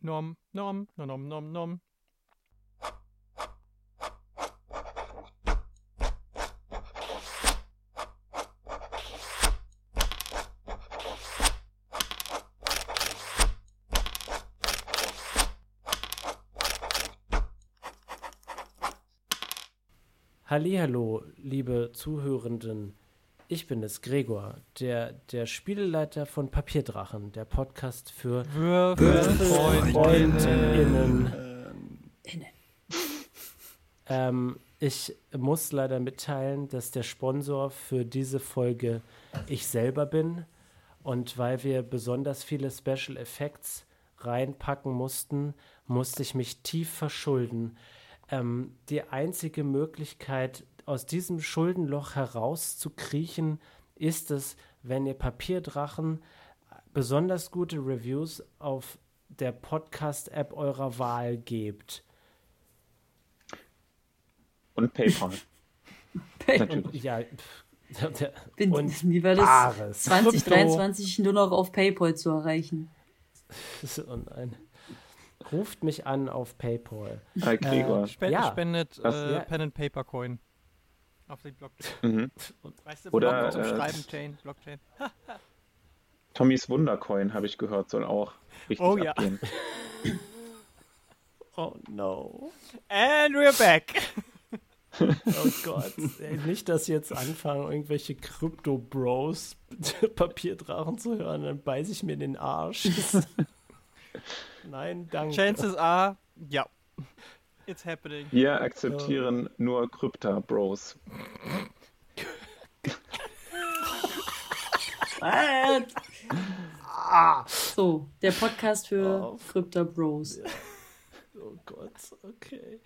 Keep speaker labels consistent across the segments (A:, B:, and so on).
A: Nom, nom, nom, nom, nom.
B: Hallo, liebe Zuhörenden. Ich bin es, Gregor, der, der Spieleleiter von Papierdrachen, der Podcast für Würfelfreundinnen. Ähm, ich muss leider mitteilen, dass der Sponsor für diese Folge ich selber bin. Und weil wir besonders viele Special Effects reinpacken mussten, musste ich mich tief verschulden. Ähm, die einzige Möglichkeit, aus diesem Schuldenloch herauszukriechen, ist es, wenn ihr Papierdrachen besonders gute Reviews auf der Podcast-App eurer Wahl gebt.
C: Und PayPal.
B: PayPal. Ja,
D: Bin, und wie war das Bares. 2023 nur noch auf PayPal zu erreichen?
B: Oh nein. Ruft mich an auf PayPal.
C: Hi, Gregor.
A: Äh, Sp ja. Spendet äh, ja. Pen and Paper Coin. Auf die Blockchain.
C: Mhm.
A: weißt du,
C: Oder
A: zum äh, Schreiben, Chain, Blockchain.
C: Tommys Wundercoin, habe ich gehört, soll auch richtig
A: oh,
C: abgehen.
B: Ja. oh no.
A: And we're back.
B: oh Gott. Ey, nicht, dass jetzt anfangen, irgendwelche Krypto-Bros Papierdrachen zu hören, dann beiße ich mir den Arsch. Nein, danke.
A: Chances are, ja. It's happening.
C: Wir akzeptieren oh. nur Krypta-Bros.
D: ah. So, der Podcast für oh. Krypta-Bros.
B: Oh Gott, okay.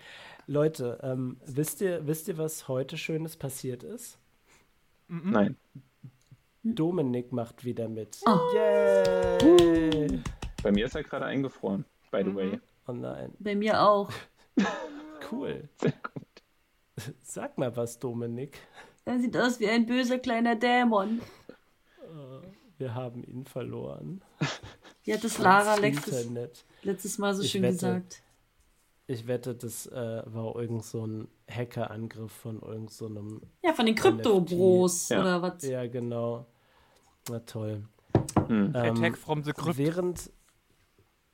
B: Leute, ähm, wisst, ihr, wisst ihr, was heute Schönes passiert ist?
C: Nein.
B: Dominik macht wieder mit.
D: Oh.
B: Yay!
C: Bei mir ist er gerade eingefroren, by the mhm. way.
B: Oh nein.
D: Bei mir auch.
B: Cool.
C: Sehr gut.
B: Sag mal was, Dominik.
D: Er sieht aus wie ein böser kleiner Dämon.
B: Äh, wir haben ihn verloren.
D: Wie hat das Lara letztes, letztes Mal so ich schön wette, gesagt?
B: Ich wette, das äh, war irgend so ein Hackerangriff von irgend so einem.
D: Ja, von den Krypto-Bros ja. oder was?
B: Ja, genau. Na toll.
A: Hm. Ähm, Attack from the Crypt.
B: Während,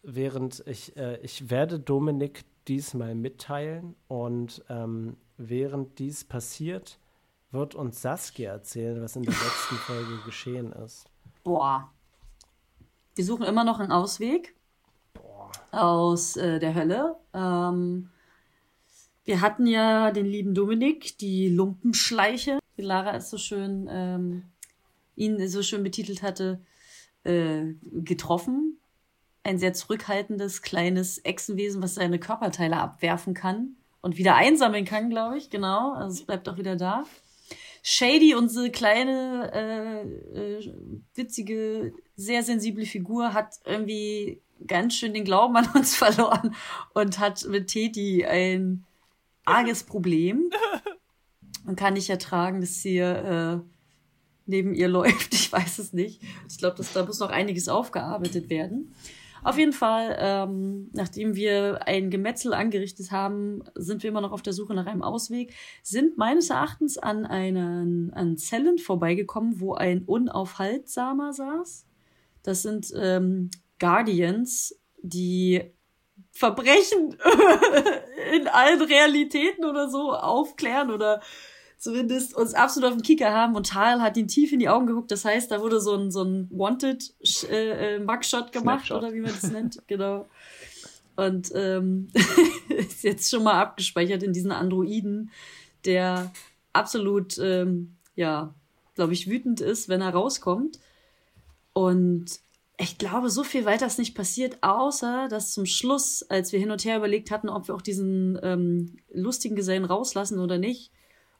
B: während ich, äh, ich werde Dominik diesmal mitteilen und ähm, während dies passiert, wird uns Saskia erzählen, was in der letzten Folge geschehen ist.
D: Boah. Wir suchen immer noch einen Ausweg
B: Boah.
D: aus äh, der Hölle. Ähm, wir hatten ja den lieben Dominik, die Lumpenschleiche, wie Lara es so schön, ähm, ihn so schön betitelt hatte, äh, getroffen ein sehr zurückhaltendes, kleines Echsenwesen, was seine Körperteile abwerfen kann und wieder einsammeln kann, glaube ich. Genau, also es bleibt auch wieder da. Shady, unsere kleine, äh, äh, witzige, sehr sensible Figur, hat irgendwie ganz schön den Glauben an uns verloren und hat mit Teti ein arges Problem und kann nicht ertragen, dass sie äh, neben ihr läuft. Ich weiß es nicht. Ich glaube, da muss noch einiges aufgearbeitet werden. Auf jeden Fall, ähm, nachdem wir ein Gemetzel angerichtet haben, sind wir immer noch auf der Suche nach einem Ausweg, sind meines Erachtens an einen an Zellen vorbeigekommen, wo ein Unaufhaltsamer saß. Das sind ähm, Guardians, die Verbrechen in allen Realitäten oder so aufklären oder zumindest uns absolut auf den Kicker haben und Tal hat ihn tief in die Augen geguckt. Das heißt, da wurde so ein, so ein Wanted äh, äh, Mugshot gemacht Snapshot. oder wie man das nennt. genau. Und ähm, ist jetzt schon mal abgespeichert in diesen Androiden, der absolut, ähm, ja, glaube ich, wütend ist, wenn er rauskommt. Und ich glaube, so viel weiter ist nicht passiert, außer dass zum Schluss, als wir hin und her überlegt hatten, ob wir auch diesen ähm, lustigen Gesellen rauslassen oder nicht,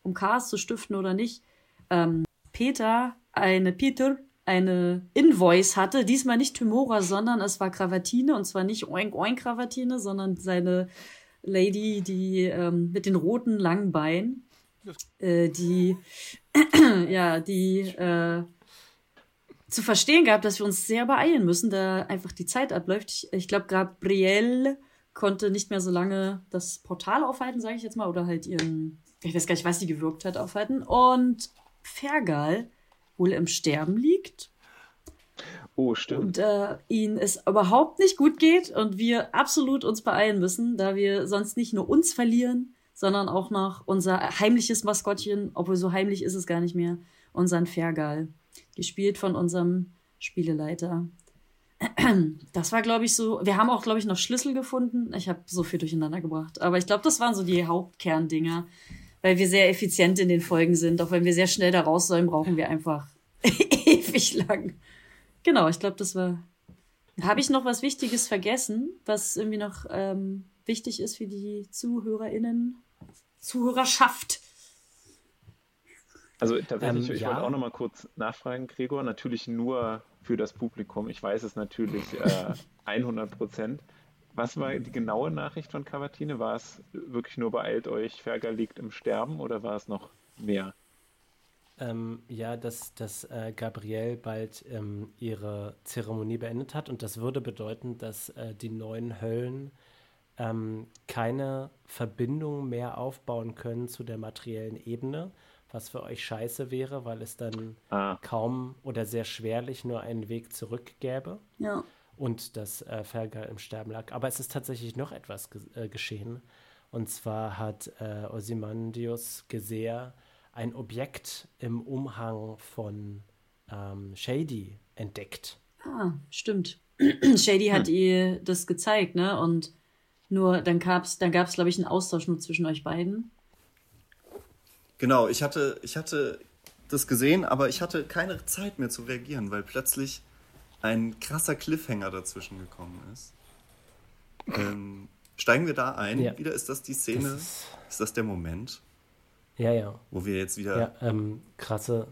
D: um Chaos zu stiften oder nicht, ähm, Peter, eine Peter, eine Invoice hatte, diesmal nicht Tymora, sondern es war Kravatine. Und zwar nicht Oink Oink Kravatine, sondern seine Lady, die ähm, mit den roten langen Beinen, äh, die ja, die äh, zu verstehen gehabt, dass wir uns sehr beeilen müssen, da einfach die Zeit abläuft. Ich, ich glaube, Gabrielle konnte nicht mehr so lange das Portal aufhalten, sage ich jetzt mal, oder halt ihren, ich weiß gar nicht, was sie gewirkt hat, aufhalten. Und Fergal wohl im Sterben liegt.
C: Oh, stimmt.
D: Und äh, ihnen es überhaupt nicht gut geht und wir absolut uns beeilen müssen, da wir sonst nicht nur uns verlieren, sondern auch noch unser heimliches Maskottchen, obwohl so heimlich ist es gar nicht mehr, unseren Fergal, gespielt von unserem Spieleleiter. Das war, glaube ich, so. Wir haben auch, glaube ich, noch Schlüssel gefunden. Ich habe so viel durcheinander gebracht. Aber ich glaube, das waren so die Hauptkerndinger. Weil wir sehr effizient in den Folgen sind. Auch wenn wir sehr schnell da raus sollen, brauchen wir einfach ewig lang. Genau, ich glaube, das war. Habe ich noch was Wichtiges vergessen, was irgendwie noch ähm, wichtig ist für die ZuhörerInnen? Zuhörerschaft.
C: Also tatsächlich, ähm, ich ja. wollte auch noch mal kurz nachfragen, Gregor, natürlich nur für das Publikum. Ich weiß es natürlich äh, 100 Prozent. Was war die genaue Nachricht von Cavatine? War es wirklich nur beeilt euch, Ferger liegt im Sterben oder war es noch mehr?
B: Ähm, ja, dass, dass äh, Gabrielle bald ähm, ihre Zeremonie beendet hat und das würde bedeuten, dass äh, die neuen Höllen ähm, keine Verbindung mehr aufbauen können zu der materiellen Ebene, was für euch scheiße wäre, weil es dann ah. kaum oder sehr schwerlich nur einen Weg zurück gäbe.
D: Ja.
B: Und dass äh, Fergal im Sterben lag. Aber es ist tatsächlich noch etwas ge äh, geschehen. Und zwar hat äh, Ozymandias Gesehr ein Objekt im Umhang von ähm, Shady entdeckt.
D: Ah, stimmt. Shady hat hm. ihr das gezeigt, ne? Und nur dann gab es, dann gab's, glaube ich, einen Austausch nur zwischen euch beiden.
E: Genau, ich hatte, ich hatte das gesehen, aber ich hatte keine Zeit mehr zu reagieren, weil plötzlich ein krasser Cliffhanger dazwischen gekommen ist. Ähm, steigen wir da ein? Ja. Wieder ist das die Szene? Das ist, ist, das der Moment?
B: Ja, ja.
E: Wo wir jetzt wieder.
B: Ja, ähm, krasse,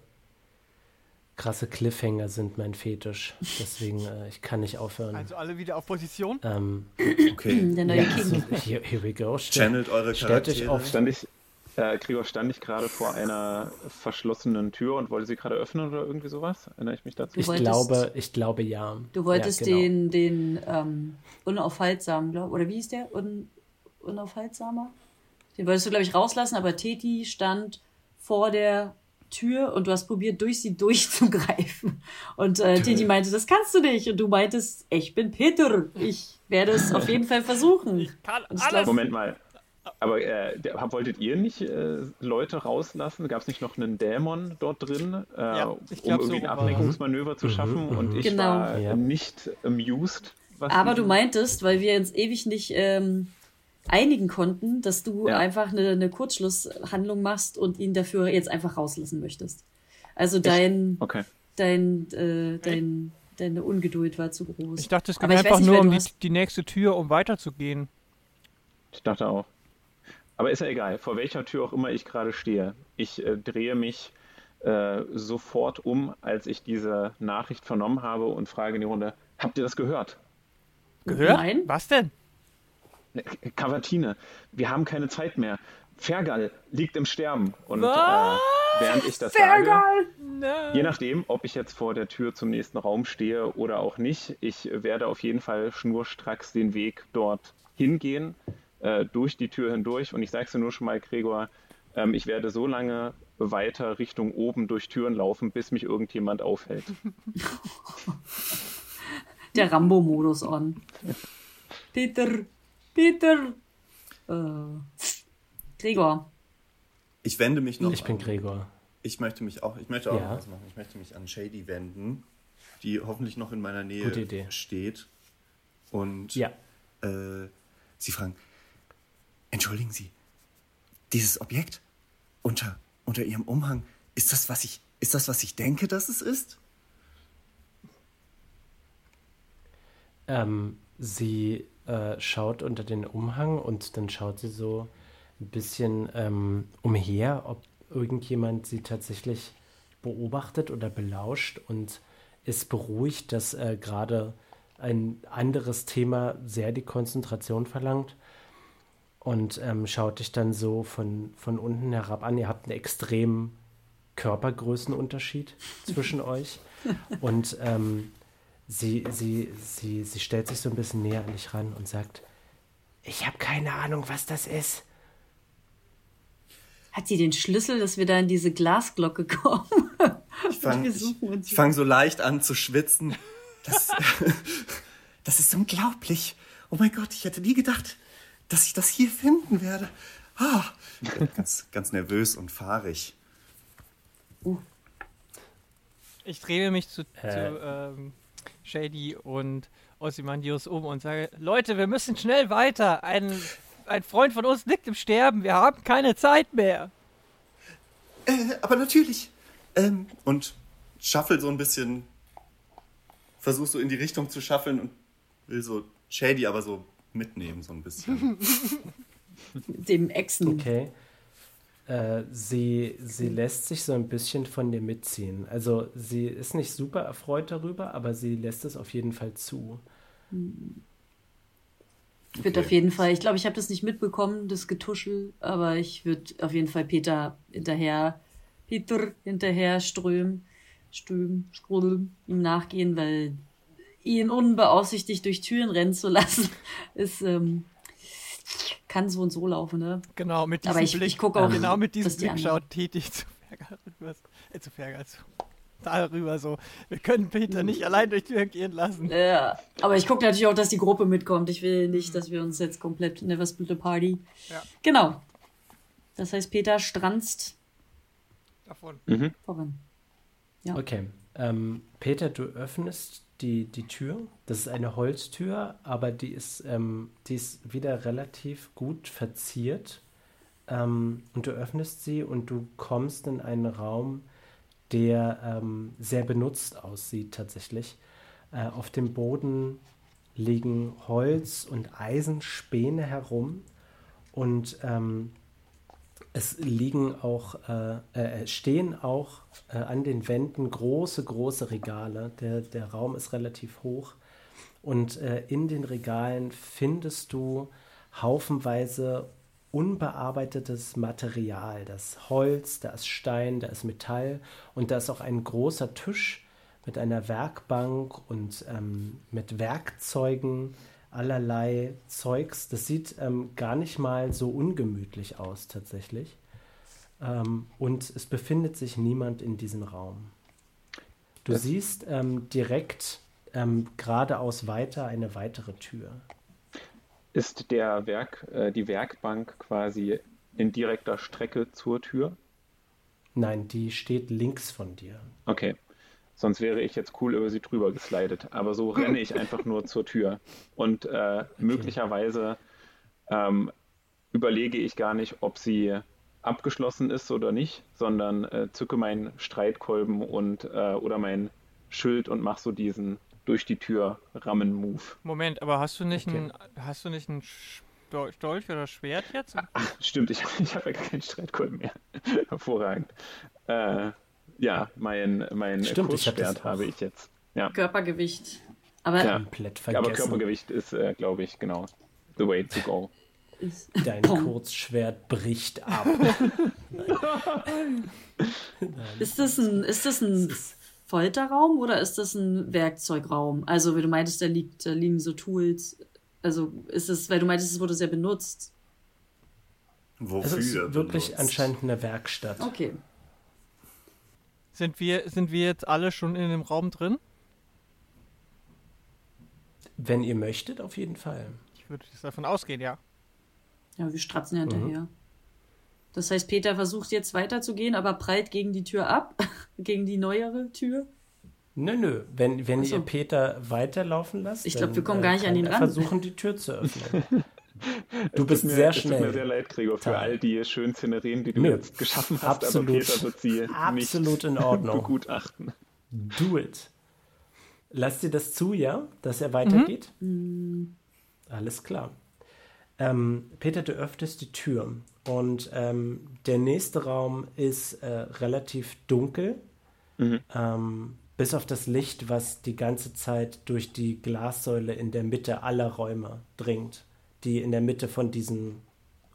B: krasse Cliffhanger sind mein Fetisch. Deswegen, äh, ich kann nicht aufhören.
A: Also alle wieder auf Position?
B: Ähm,
E: okay.
D: Der neue ja, King.
B: So, here, here, we go.
E: Channelt eure Charaktere. Stellt euch auf.
C: Stand ich, äh, Gregor, stand ich gerade vor einer verschlossenen Tür und wollte sie gerade öffnen oder irgendwie sowas? Erinnere ich mich dazu?
B: Ich glaube, ich glaube ja.
D: Du wolltest ja, genau. den, den ähm, unaufhaltsamen, glaub, oder wie ist der? Un, unaufhaltsamer? Den wolltest du, glaube ich, rauslassen, aber Teti stand vor der Tür und du hast probiert, durch sie durchzugreifen. Und äh, Teti meinte, das kannst du nicht. Und du meintest, ich bin Peter. Ich werde es auf jeden Fall versuchen. Ich
A: kann alles.
C: Moment mal. Aber äh, wolltet ihr nicht äh, Leute rauslassen? Gab es nicht noch einen Dämon dort drin, äh, ja, um irgendwie so ein Ablenkungsmanöver zu mhm, schaffen? Mhm, und ich genau. war ja. nicht amused.
D: Aber du meintest, weil wir uns ewig nicht ähm, einigen konnten, dass du ja. einfach eine, eine, Kurzschlusshandlung machst und ihn dafür jetzt einfach rauslassen möchtest. Also dein,
C: okay.
D: dein, äh, dein, deine Ungeduld war zu groß.
A: Ich dachte, es ging einfach nicht, nur um die, die nächste Tür, um weiterzugehen.
C: Ich dachte auch. Aber ist ja egal, vor welcher Tür auch immer ich gerade stehe. Ich äh, drehe mich äh, sofort um, als ich diese Nachricht vernommen habe und frage in die Runde, habt ihr das gehört?
A: Gehört? Nein. Was denn?
C: Ne, Cavatine, wir haben keine Zeit mehr. Fergal liegt im Sterben. Und äh, während ich das Fergal? sage, je nachdem, ob ich jetzt vor der Tür zum nächsten Raum stehe oder auch nicht, ich werde auf jeden Fall schnurstracks den Weg dort hingehen äh, durch die Tür hindurch. Und ich sage es dir nur schon mal, Gregor, ähm, ich werde so lange weiter Richtung oben durch Türen laufen, bis mich irgendjemand aufhält.
D: Der Rambo-Modus on. Peter, Peter. Äh, Gregor.
E: Ich wende mich noch.
B: Ich bin Gregor.
E: Ich möchte mich auch, ich möchte auch ja. was machen. Ich möchte mich an Shady wenden, die hoffentlich noch in meiner Nähe steht. Und
B: ja.
E: äh, sie fragen, Entschuldigen Sie, dieses Objekt unter, unter Ihrem Umhang, ist das, was ich, ist das, was ich denke, dass es ist?
B: Ähm, sie äh, schaut unter den Umhang und dann schaut sie so ein bisschen ähm, umher, ob irgendjemand sie tatsächlich beobachtet oder belauscht und ist beruhigt, dass äh, gerade ein anderes Thema sehr die Konzentration verlangt und ähm, schaut dich dann so von, von unten herab an. Ihr habt einen extremen Körpergrößenunterschied zwischen euch. Und ähm, sie, sie, sie, sie stellt sich so ein bisschen näher an dich ran und sagt, ich habe keine Ahnung, was das ist.
D: Hat sie den Schlüssel, dass wir da in diese Glasglocke kommen?
E: Ich fange fang so leicht an zu schwitzen. Das, das ist unglaublich. Oh mein Gott, ich hätte nie gedacht, dass ich das hier finden werde. Ah, ganz, ganz nervös und fahrig.
A: Uh. Ich drehe mich zu, äh. zu ähm, Shady und Ozymandius um und sage, Leute, wir müssen schnell weiter. Ein, ein Freund von uns liegt im Sterben. Wir haben keine Zeit mehr.
E: Äh, aber natürlich. Ähm, und shuffle so ein bisschen, versuch so in die Richtung zu shuffeln und will so Shady aber so mitnehmen, so ein bisschen.
D: Dem Echsen.
B: Okay. Äh, sie, sie lässt sich so ein bisschen von dir mitziehen. Also sie ist nicht super erfreut darüber, aber sie lässt es auf jeden Fall zu.
D: Ich würde okay. auf jeden Fall, ich glaube, ich habe das nicht mitbekommen, das Getuschel, aber ich würde auf jeden Fall Peter hinterher, Peter hinterher strömen, strömen, strömen, ihm nachgehen, weil ihn unbeaufsichtigt durch Türen rennen zu lassen, ist, ähm, kann so und so laufen, ne?
A: Genau, mit diesem
D: Aber ich,
A: Blick,
D: ich gucke auch,
A: genau mit diesem Blick schaut tätig zu Fergal rüber, äh, zu Fergal zu darüber so. Wir können Peter nicht allein durch die Tür gehen lassen.
D: Ja, aber ich gucke natürlich auch, dass die Gruppe mitkommt. Ich will nicht, dass wir uns jetzt komplett never split a party. Ja. Genau. Das heißt, Peter stranzt
A: davon.
B: Mhm. Voran. Ja. Okay. Ähm, Peter, du öffnest die, die Tür. Das ist eine Holztür, aber die ist, ähm, die ist wieder relativ gut verziert. Ähm, und du öffnest sie und du kommst in einen Raum, der ähm, sehr benutzt aussieht tatsächlich. Äh, auf dem Boden liegen Holz- und Eisenspäne herum und ähm, es liegen auch, äh, äh, stehen auch äh, an den Wänden große, große Regale. Der, der Raum ist relativ hoch. Und äh, in den Regalen findest du haufenweise unbearbeitetes Material. Das Holz, da ist Stein, da ist Metall und da ist auch ein großer Tisch mit einer Werkbank und ähm, mit Werkzeugen, allerlei Zeugs. Das sieht ähm, gar nicht mal so ungemütlich aus tatsächlich. Ähm, und es befindet sich niemand in diesem Raum. Du das siehst ähm, direkt ähm, geradeaus weiter eine weitere Tür.
C: Ist der Werk, äh, die Werkbank quasi in direkter Strecke zur Tür?
B: Nein, die steht links von dir.
C: Okay. Sonst wäre ich jetzt cool über sie drüber geslidet. Aber so renne ich einfach nur zur Tür. Und äh, okay. möglicherweise ähm, überlege ich gar nicht, ob sie abgeschlossen ist oder nicht, sondern äh, zücke meinen Streitkolben und äh, oder mein Schild und mache so diesen durch die Tür rammen Move.
A: Moment, aber hast du nicht okay. ein hast du nicht ein Dolch oder Schwert jetzt?
C: Ach, stimmt, ich, ich habe ja keinen Streitkolben mehr. Hervorragend. Äh, ja, mein, mein
B: Stimmt, Kurzschwert
C: ich habe ich jetzt. Ja.
D: Körpergewicht. Aber,
B: ja, komplett vergessen.
C: aber Körpergewicht ist, äh, glaube ich, genau the way to go.
B: Dein Kurzschwert bricht ab.
D: ist das ein, ist das ein Folterraum oder ist das ein Werkzeugraum? Also, wie du meintest, da, liegt, da liegen so Tools. Also, ist es, weil du meintest, es wurde sehr benutzt.
B: Wofür? Es ist wirklich benutzt? anscheinend eine Werkstatt.
D: Okay.
A: Sind wir, sind wir jetzt alle schon in dem Raum drin?
B: Wenn ihr möchtet, auf jeden Fall.
A: Ich würde davon ausgehen, ja.
D: Ja, wir stratzen ja hinterher. Mhm. Das heißt, Peter versucht jetzt weiterzugehen, aber prallt gegen die Tür ab, gegen die neuere Tür.
B: Nö, nö. Wenn, wenn so. ihr Peter weiterlaufen lasst,
D: ich glaube, wir kommen gar nicht an ihn ran.
B: versuchen, die Tür zu öffnen. Du bist mir, sehr schnell. Es tut
C: mir sehr leid, Gregor, für all die schönen Szenerien, die du Nö. jetzt geschaffen hast,
B: absolut, aber Peter wird sie absolut nicht in Ordnung.
C: begutachten.
B: Do it. Lass dir das zu, ja, dass er weitergeht? Mhm. Alles klar. Ähm, Peter, du öffnest die Tür und ähm, der nächste Raum ist äh, relativ dunkel, mhm. ähm, bis auf das Licht, was die ganze Zeit durch die Glassäule in der Mitte aller Räume dringt die in der Mitte von diesem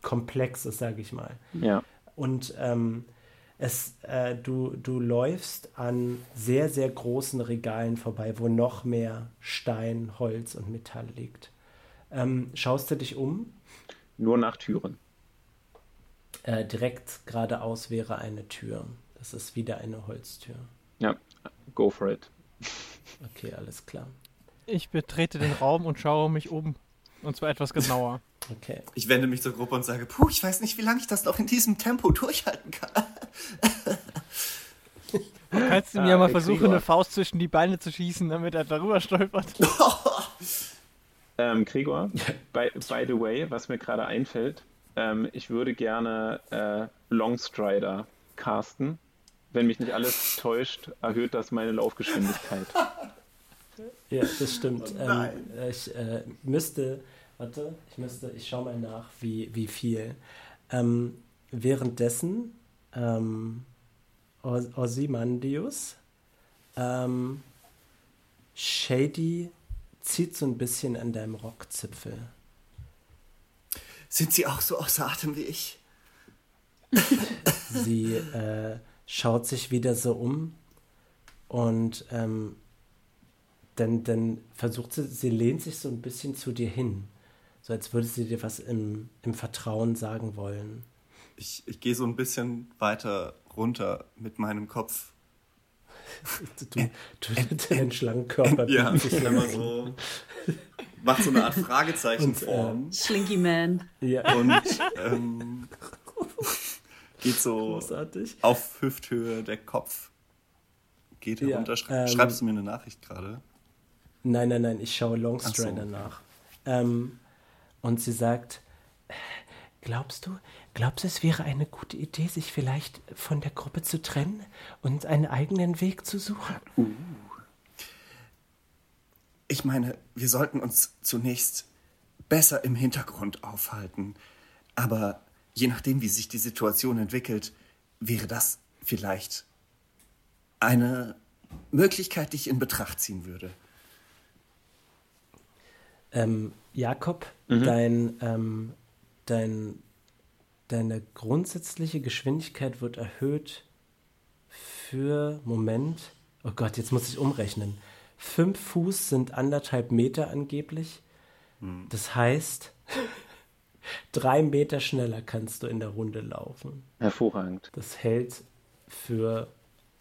B: Komplex ist, sage ich mal.
C: Ja.
B: Und ähm, es, äh, du, du läufst an sehr, sehr großen Regalen vorbei, wo noch mehr Stein, Holz und Metall liegt. Ähm, schaust du dich um?
C: Nur nach Türen.
B: Äh, direkt geradeaus wäre eine Tür. Das ist wieder eine Holztür.
C: Ja, go for it.
B: Okay, alles klar.
A: Ich betrete den Raum und schaue mich um. Und zwar etwas genauer.
B: Okay.
E: Ich wende mich zur Gruppe und sage, puh, ich weiß nicht, wie lange ich das noch in diesem Tempo durchhalten kann.
A: Du kannst ihm ah, ja mal versuchen, Gregor. eine Faust zwischen die Beine zu schießen, damit er darüber stolpert.
C: ähm, Gregor, by, by, the way, was mir gerade einfällt, ähm, ich würde gerne äh, Longstrider casten. Wenn mich nicht alles täuscht, erhöht das meine Laufgeschwindigkeit.
B: Ja, das stimmt. Oh ähm, ich äh, müsste Warte, ich müsste, ich schaue mal nach, wie, wie viel. Ähm, währenddessen ähm, Ozymandius ähm, Shady zieht so ein bisschen an deinem Rockzipfel.
E: Sind sie auch so außer Atem wie ich?
B: sie äh, schaut sich wieder so um und ähm, dann, dann versucht sie, sie lehnt sich so ein bisschen zu dir hin. So als würde sie dir was im, im Vertrauen sagen wollen.
E: Ich, ich gehe so ein bisschen weiter runter mit meinem Kopf.
B: du, du, deinen Schlangenkörper.
E: Ja, immer so. Macht so eine Art Fragezeichenform.
D: Äh, Slinky Man.
E: Ja. Und ähm, geht so Großartig. auf Hüfthöhe der Kopf. Geht herunter. Ja, ähm, Schreibst du mir eine Nachricht gerade?
B: Nein, nein, nein, ich schaue Longstrider so. nach. Ähm, und sie sagt, glaubst du, glaubst du, es wäre eine gute Idee, sich vielleicht von der Gruppe zu trennen und einen eigenen Weg zu suchen? Uh.
E: Ich meine, wir sollten uns zunächst besser im Hintergrund aufhalten. Aber je nachdem, wie sich die Situation entwickelt, wäre das vielleicht eine Möglichkeit, die ich in Betracht ziehen würde.
B: Ähm, Jakob, mhm. dein, ähm, dein, deine grundsätzliche Geschwindigkeit wird erhöht für, Moment, oh Gott, jetzt muss ich umrechnen. Fünf Fuß sind anderthalb Meter angeblich. Mhm. Das heißt, drei Meter schneller kannst du in der Runde laufen.
C: Hervorragend.
B: Das hält für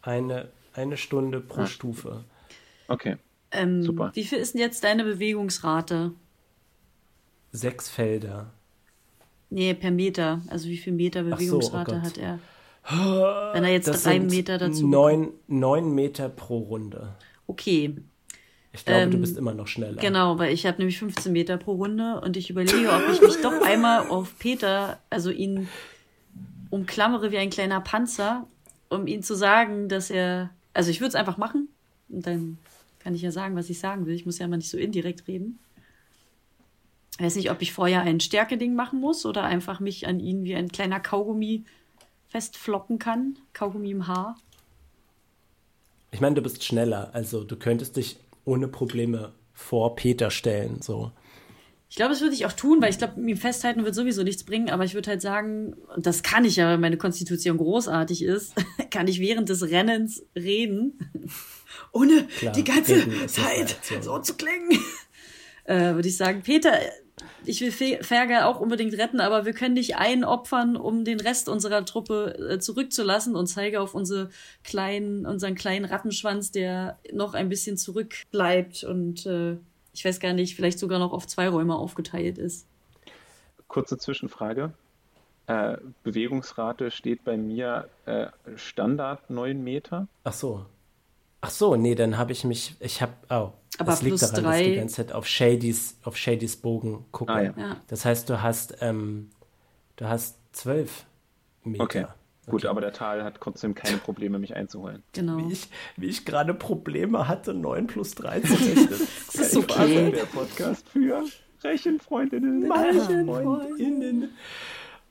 B: eine, eine Stunde pro ah. Stufe.
C: Okay.
D: Ähm, Super. Wie viel ist denn jetzt deine Bewegungsrate?
B: Sechs Felder.
D: Nee, per Meter. Also wie viel Meter Bewegungsrate so, oh hat er? Wenn er jetzt das drei Meter dazu.
B: Neun, neun Meter pro Runde.
D: Okay.
B: Ich glaube, ähm, du bist immer noch schneller.
D: Genau, weil ich habe nämlich 15 Meter pro Runde und ich überlege, ob ich mich doch einmal auf Peter, also ihn umklammere wie ein kleiner Panzer, um ihm zu sagen, dass er. Also ich würde es einfach machen und dann kann ich ja sagen, was ich sagen will. Ich muss ja immer nicht so indirekt reden. Ich weiß nicht, ob ich vorher ein Stärkeding machen muss oder einfach mich an ihn wie ein kleiner Kaugummi festflocken kann. Kaugummi im Haar.
B: Ich meine, du bist schneller, also du könntest dich ohne Probleme vor Peter stellen, so.
D: Ich glaube, das würde ich auch tun, weil ich glaube, ihm festhalten wird sowieso nichts bringen, aber ich würde halt sagen, und das kann ich ja, weil meine Konstitution großartig ist, kann ich während des Rennens reden ohne Klar, die ganze Zeit so zu klingen. Äh, Würde ich sagen, Peter, ich will Ferger auch unbedingt retten, aber wir können dich einen opfern, um den Rest unserer Truppe äh, zurückzulassen und zeige auf unsere kleinen, unseren kleinen Rattenschwanz, der noch ein bisschen zurückbleibt und äh, ich weiß gar nicht, vielleicht sogar noch auf zwei Räume aufgeteilt ist.
C: Kurze Zwischenfrage. Äh, Bewegungsrate steht bei mir äh, Standard 9 Meter.
B: Ach so. Ach so, nee, dann habe ich mich, ich habe, oh,
D: aber das liegt daran, drei...
B: dass ich die ganze Zeit auf Shadys, auf Shadys Bogen gucke. Ah, ja. Das heißt, du hast, ähm, du hast zwölf Meter.
C: Okay. Gut, okay. aber der Tal hat trotzdem keine Probleme, mich einzuholen.
B: Genau. Wie ich, wie ich gerade Probleme hatte, 9 plus 3 zu rechnen.
D: das ist okay.
C: Der Podcast für Rechenfreundinnen.
D: Rechenfreundinnen.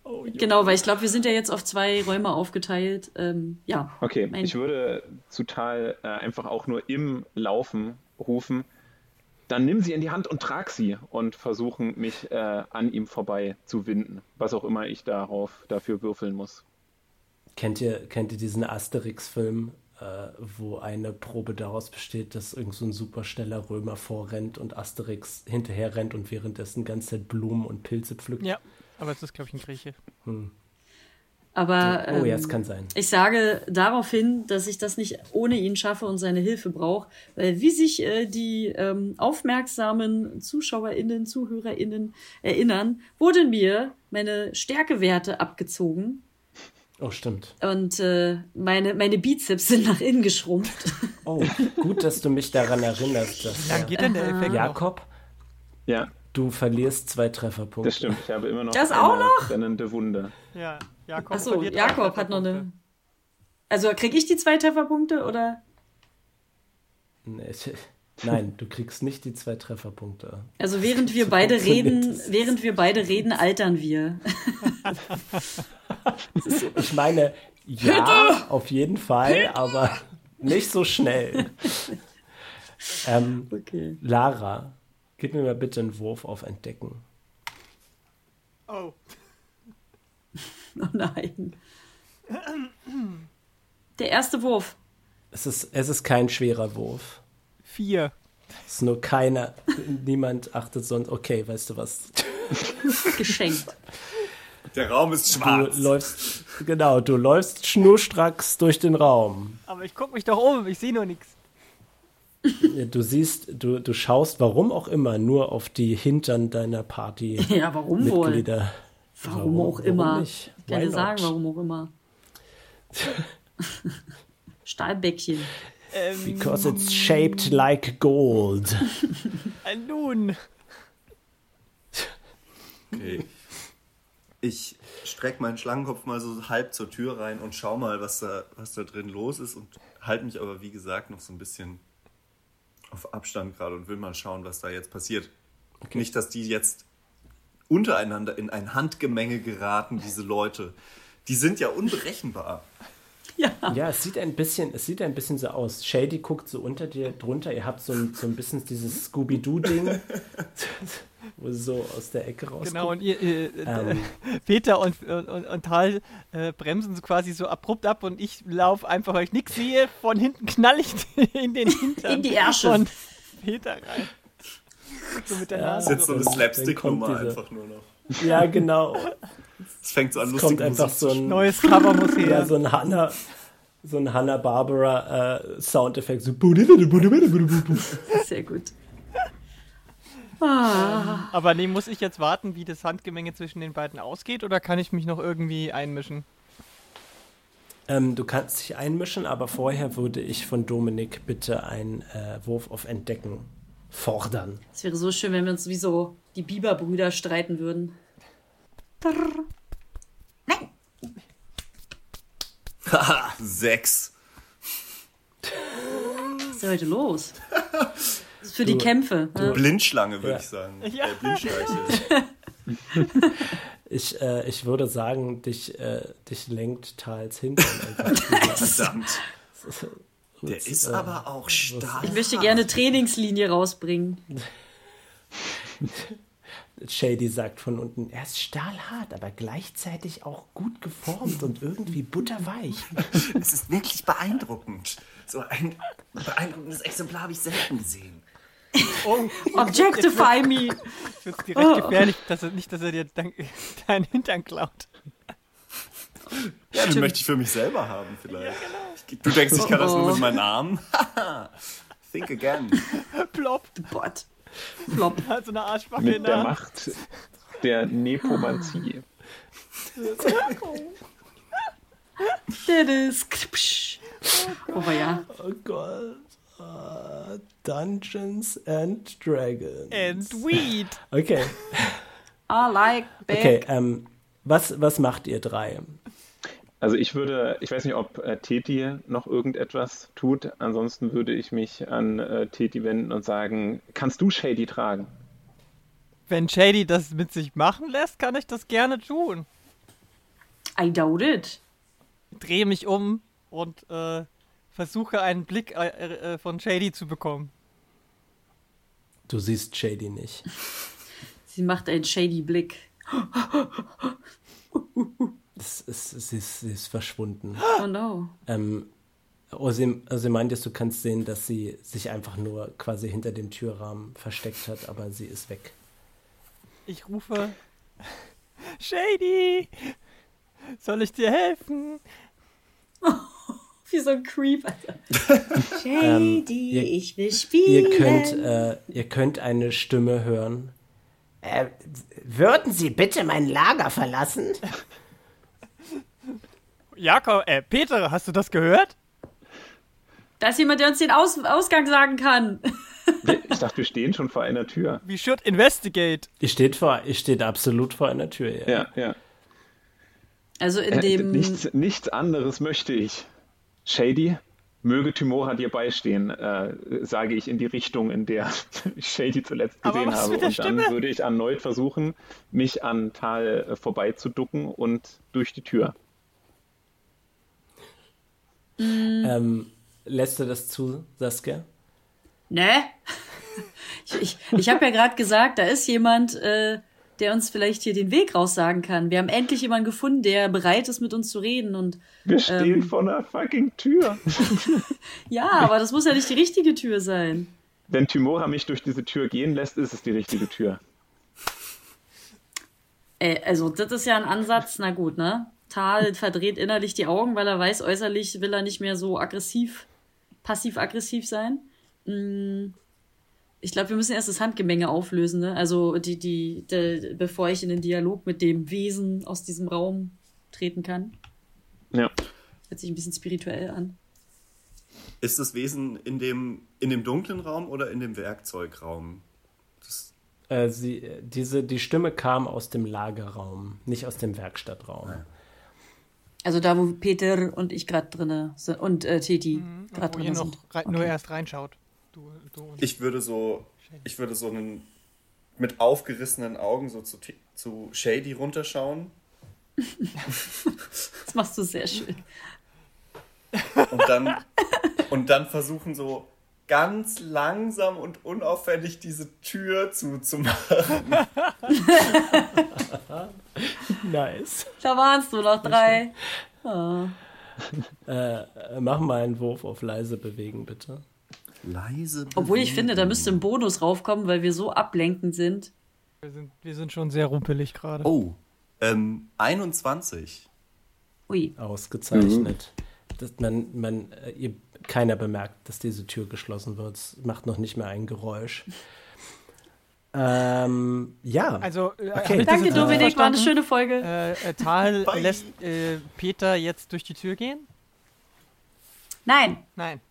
D: Oh, genau, weil ich glaube, wir sind ja jetzt auf zwei Räume aufgeteilt. Ähm, ja.
C: Okay, ich würde zu Tal äh, einfach auch nur im Laufen rufen. Dann nimm sie in die Hand und trag sie und versuchen, mich äh, an ihm vorbei zu winden. Was auch immer ich darauf dafür würfeln muss.
B: Kennt ihr, kennt ihr diesen Asterix-Film, äh, wo eine Probe daraus besteht, dass irgend so ein superschneller Römer vorrennt und Asterix hinterher rennt und währenddessen ganze Zeit Blumen und Pilze pflückt?
A: Ja, aber es ist, glaube ich, ein Grieche. Hm.
D: Aber
B: oh ja, es ähm, kann sein.
D: Ich sage darauf hin, dass ich das nicht ohne ihn schaffe und seine Hilfe brauche, weil wie sich äh, die ähm, aufmerksamen ZuschauerInnen, ZuhörerInnen erinnern, wurden mir meine Stärkewerte abgezogen.
B: Oh, stimmt.
D: Und äh, meine, meine Bizeps sind nach innen geschrumpft.
B: Oh, gut, dass du mich daran erinnerst. Dass,
A: lange geht denn der Effekt
B: Jakob?
C: Ja.
B: Du verlierst zwei Trefferpunkte.
C: Das stimmt, ich habe immer noch
D: das auch noch?
C: brennende Wunde.
A: Ja, Jakob,
D: Achso, Jakob hat noch eine. Also krieg ich die zwei Trefferpunkte oder?
B: Nee, nein, du kriegst nicht die zwei Trefferpunkte.
D: Also während wir beide reden, während wir beide reden, altern wir.
B: ich meine, ja, auf jeden Fall, aber nicht so schnell. Ähm, okay. Lara, Gib mir mal bitte einen Wurf auf Entdecken.
A: Oh.
D: oh nein. Der erste Wurf.
B: Es ist, es ist kein schwerer Wurf.
A: Vier.
B: Es ist nur keiner. niemand achtet sonst. Okay, weißt du was?
D: Geschenkt.
E: Der Raum ist schwarz.
B: Du läufst, genau, du läufst schnurstracks durch den Raum.
A: Aber ich guck mich doch um, ich sehe nur nichts.
B: Du siehst, du, du schaust, warum auch immer, nur auf die Hintern deiner Party.
D: Ja, warum
B: Mitglieder.
D: wohl? Warum, warum auch immer. Warum ich kann dir sagen, warum auch immer. Stahlbäckchen.
B: Ähm, Because it's shaped like gold.
A: Nun.
E: Okay. Ich strecke meinen Schlangenkopf mal so halb zur Tür rein und schau mal, was da, was da drin los ist und halte mich aber, wie gesagt, noch so ein bisschen auf Abstand gerade und will mal schauen, was da jetzt passiert. Okay. Nicht, dass die jetzt untereinander in ein Handgemenge geraten, diese Leute. Die sind ja unberechenbar.
B: Ja. ja, es sieht ein bisschen, es sieht ein bisschen so aus. Shady guckt so unter dir drunter. Ihr habt so ein, so ein bisschen dieses Scooby-Doo-Ding, wo so aus der Ecke rauskommt.
A: Genau, und ihr, äh, ähm. Peter und, und, und Tal äh, bremsen so quasi so abrupt ab und ich laufe einfach, weil ich nichts sehe. Von hinten knall ich in den Hintern.
D: In die Ärsche.
A: Von Peter rein.
E: So mit der Nase. Das ist jetzt so eine Slapstick-Nummer einfach nur noch.
B: Ja, genau.
E: Es fängt so an, lustig kommt
B: einfach so ein
A: neues Cover muss her.
B: Ja, so ein Hanna, so ein Hanna Barbara äh, Soundeffekt. So
D: Sehr gut.
A: Ah. Aber nee, muss ich jetzt warten, wie das Handgemenge zwischen den beiden ausgeht, oder kann ich mich noch irgendwie einmischen?
B: Ähm, du kannst dich einmischen, aber vorher würde ich von Dominik bitte einen äh, Wurf auf Entdecken fordern.
D: Es wäre so schön, wenn wir uns wie so die Biberbrüder streiten würden.
E: Nein. Haha, sechs.
D: Was ist denn heute los? Das ist für du, die Kämpfe.
E: Du ne? Blindschlange, würde ja. ich sagen. Ja. Äh, Blindschleiche.
B: ich, äh, ich würde sagen, dich, äh, dich lenkt Tals Hintern einfach.
E: Verdammt. Der ist äh, aber auch stark.
D: Ich möchte gerne Trainingslinie rausbringen.
B: Shady sagt von unten, er ist stahlhart, aber gleichzeitig auch gut geformt und irgendwie butterweich.
E: Es ist wirklich beeindruckend. So ein beeindruckendes Exemplar habe ich selten gesehen.
D: Oh, Objectify me.
A: Es wird direkt oh. gefährlich, dass er, nicht, dass er dir deinen Hintern klaut.
E: Ja, den möchte ich für mich selber haben vielleicht. Ja, genau. Du denkst, ich kann das nur mit meinen Armen? Think again.
A: Plop.
D: Bot.
A: Flop. Also eine Arschbacke
C: Mit der Macht der Nepomanzie.
D: oh ja.
B: Oh Gott. Uh, Dungeons and Dragons.
A: And Weed.
B: Okay.
D: I like big.
B: Okay, ähm, was, was macht ihr drei?
C: Also ich würde, ich weiß nicht, ob äh, Teti noch irgendetwas tut. Ansonsten würde ich mich an äh, Teti wenden und sagen, kannst du Shady tragen?
A: Wenn Shady das mit sich machen lässt, kann ich das gerne tun.
D: I doubt it.
A: Ich drehe mich um und äh, versuche einen Blick äh, äh, von Shady zu bekommen.
B: Du siehst Shady nicht.
D: Sie macht einen Shady Blick.
B: Es ist, sie, ist, sie ist verschwunden.
D: Oh no.
B: Ähm, Ozymandias, du kannst sehen, dass sie sich einfach nur quasi hinter dem Türrahmen versteckt hat, aber sie ist weg.
A: Ich rufe Shady! Soll ich dir helfen?
D: Wie so ein Creep, Alter. Shady,
B: Ähm, ihr-
D: ich will spielen.
B: Ihr könnt, äh, ihr könnt eine Stimme hören.
F: Äh, würden Sie bitte mein Lager verlassen?
A: Jakob, äh, Peter, hast du das gehört?
D: Da ist jemand, der uns den Aus Ausgang sagen kann.
C: Ich dachte, wir stehen schon vor einer Tür.
A: We should investigate.
B: Ihr steht, vor, ihr steht absolut vor einer Tür. Ja.
C: Ja, ja.
D: Also in
C: Äh,
D: dem.
C: nichts, nichts anderes möchte ich. Shady, möge Timora dir beistehen, äh, sage ich in die Richtung, in der ich Shady zuletzt gesehen habe. Und dann
A: Stimme?
C: würde ich erneut versuchen, mich an Tal äh, vorbeizuducken und durch die Tür.
B: Ähm, lässt du das zu, Saskia?
D: Ne? Ich, ich, ich habe ja gerade gesagt, da ist jemand, äh, der uns vielleicht hier den Weg raussagen kann. Wir haben endlich jemanden gefunden, der bereit ist, mit uns zu reden. Und
C: Wir stehen
D: Ähm.
C: vor einer fucking Tür.
D: ja, aber das muss ja nicht die richtige Tür sein.
C: Wenn Timora mich durch diese Tür gehen lässt, ist es die richtige Tür.
D: Äh, also, das ist ja ein Ansatz, na gut, ne? Tal verdreht innerlich die Augen, weil er weiß, äußerlich will er nicht mehr so aggressiv, passiv-aggressiv sein. Mm, Ich glaube, wir müssen erst das Handgemenge auflösen, ne? Also, die, die, die, bevor ich in den Dialog mit dem Wesen aus diesem Raum treten kann.
C: Ja.
D: Hört sich ein bisschen spirituell an.
E: Ist das Wesen in dem, in dem dunklen Raum oder in dem Werkzeugraum?
B: Äh, sie, diese, die Stimme kam aus dem Lagerraum, nicht aus dem Werkstattraum.
D: Also da, wo Peter und ich gerade drinne sind und äh, Titi gerade
A: ihr
D: drinne
A: noch
D: sind.
A: rei- nur erst reinschaut. Du, du und
E: ich würde so, ich würde so einen mit aufgerissenen Augen so zu, zu Shady runterschauen
D: Das machst du sehr schön.
E: und dann, und dann versuchen so ganz langsam und unauffällig diese Tür zuzumachen.
B: Nice.
D: Da waren es nur noch drei. Ah.
B: Äh, mach mal einen Wurf auf leise bewegen, bitte.
E: Leise.
D: Obwohl ich
E: bewegen.
D: finde, da müsste ein Bonus raufkommen, weil wir so ablenkend sind.
A: wir sind, wir sind schon sehr rumpelig gerade.
E: Oh, ähm, 21.
D: Ui.
B: Ausgezeichnet. Das, man, man, äh, ihr, keiner bemerkt, dass diese Tür geschlossen wird. Es macht noch nicht mehr ein Geräusch. Ähm, ja.
A: Also, äh,
B: Okay.
D: Danke,
A: richtig
D: Dominik, war eine schöne Folge.
A: Äh, äh, Tal lässt äh, Peter jetzt durch die Tür gehen?
D: Nein.
A: Nein.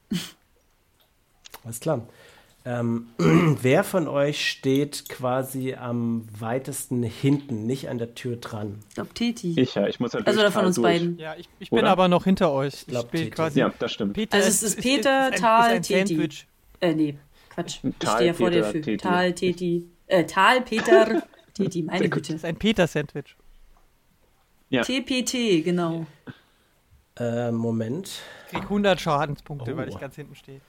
B: Alles klar. Ähm, wer von euch steht quasi am weitesten hinten, nicht an der Tür dran?
D: Ich glaube, Titi.
C: Ich ja, ich muss halt
D: also von uns
C: durch.
D: beiden.
A: Ja, ich, ich bin aber noch hinter euch. Ich,
B: glaub,
A: bin
B: Titi.
A: quasi.
C: Ja, das stimmt.
A: Peter
D: Also es ist Peter,
A: ein,
D: Tal,
A: ist ein
D: Titi.
A: Sandwich.
D: Äh, nee, Quatsch. Ich
C: Tal,
D: stehe ja vor der
C: Peter,
D: Tür.
C: Titi.
D: Tal, Titi. Äh, Tal, Peter, Titi, meine. Güte.
A: ist ein Peter-Sandwich.
C: Ja.
D: TPT, genau.
B: Äh, Moment.
A: Ich krieg 100 Schadenspunkte,
B: Oh.
A: weil ich ganz hinten stehe.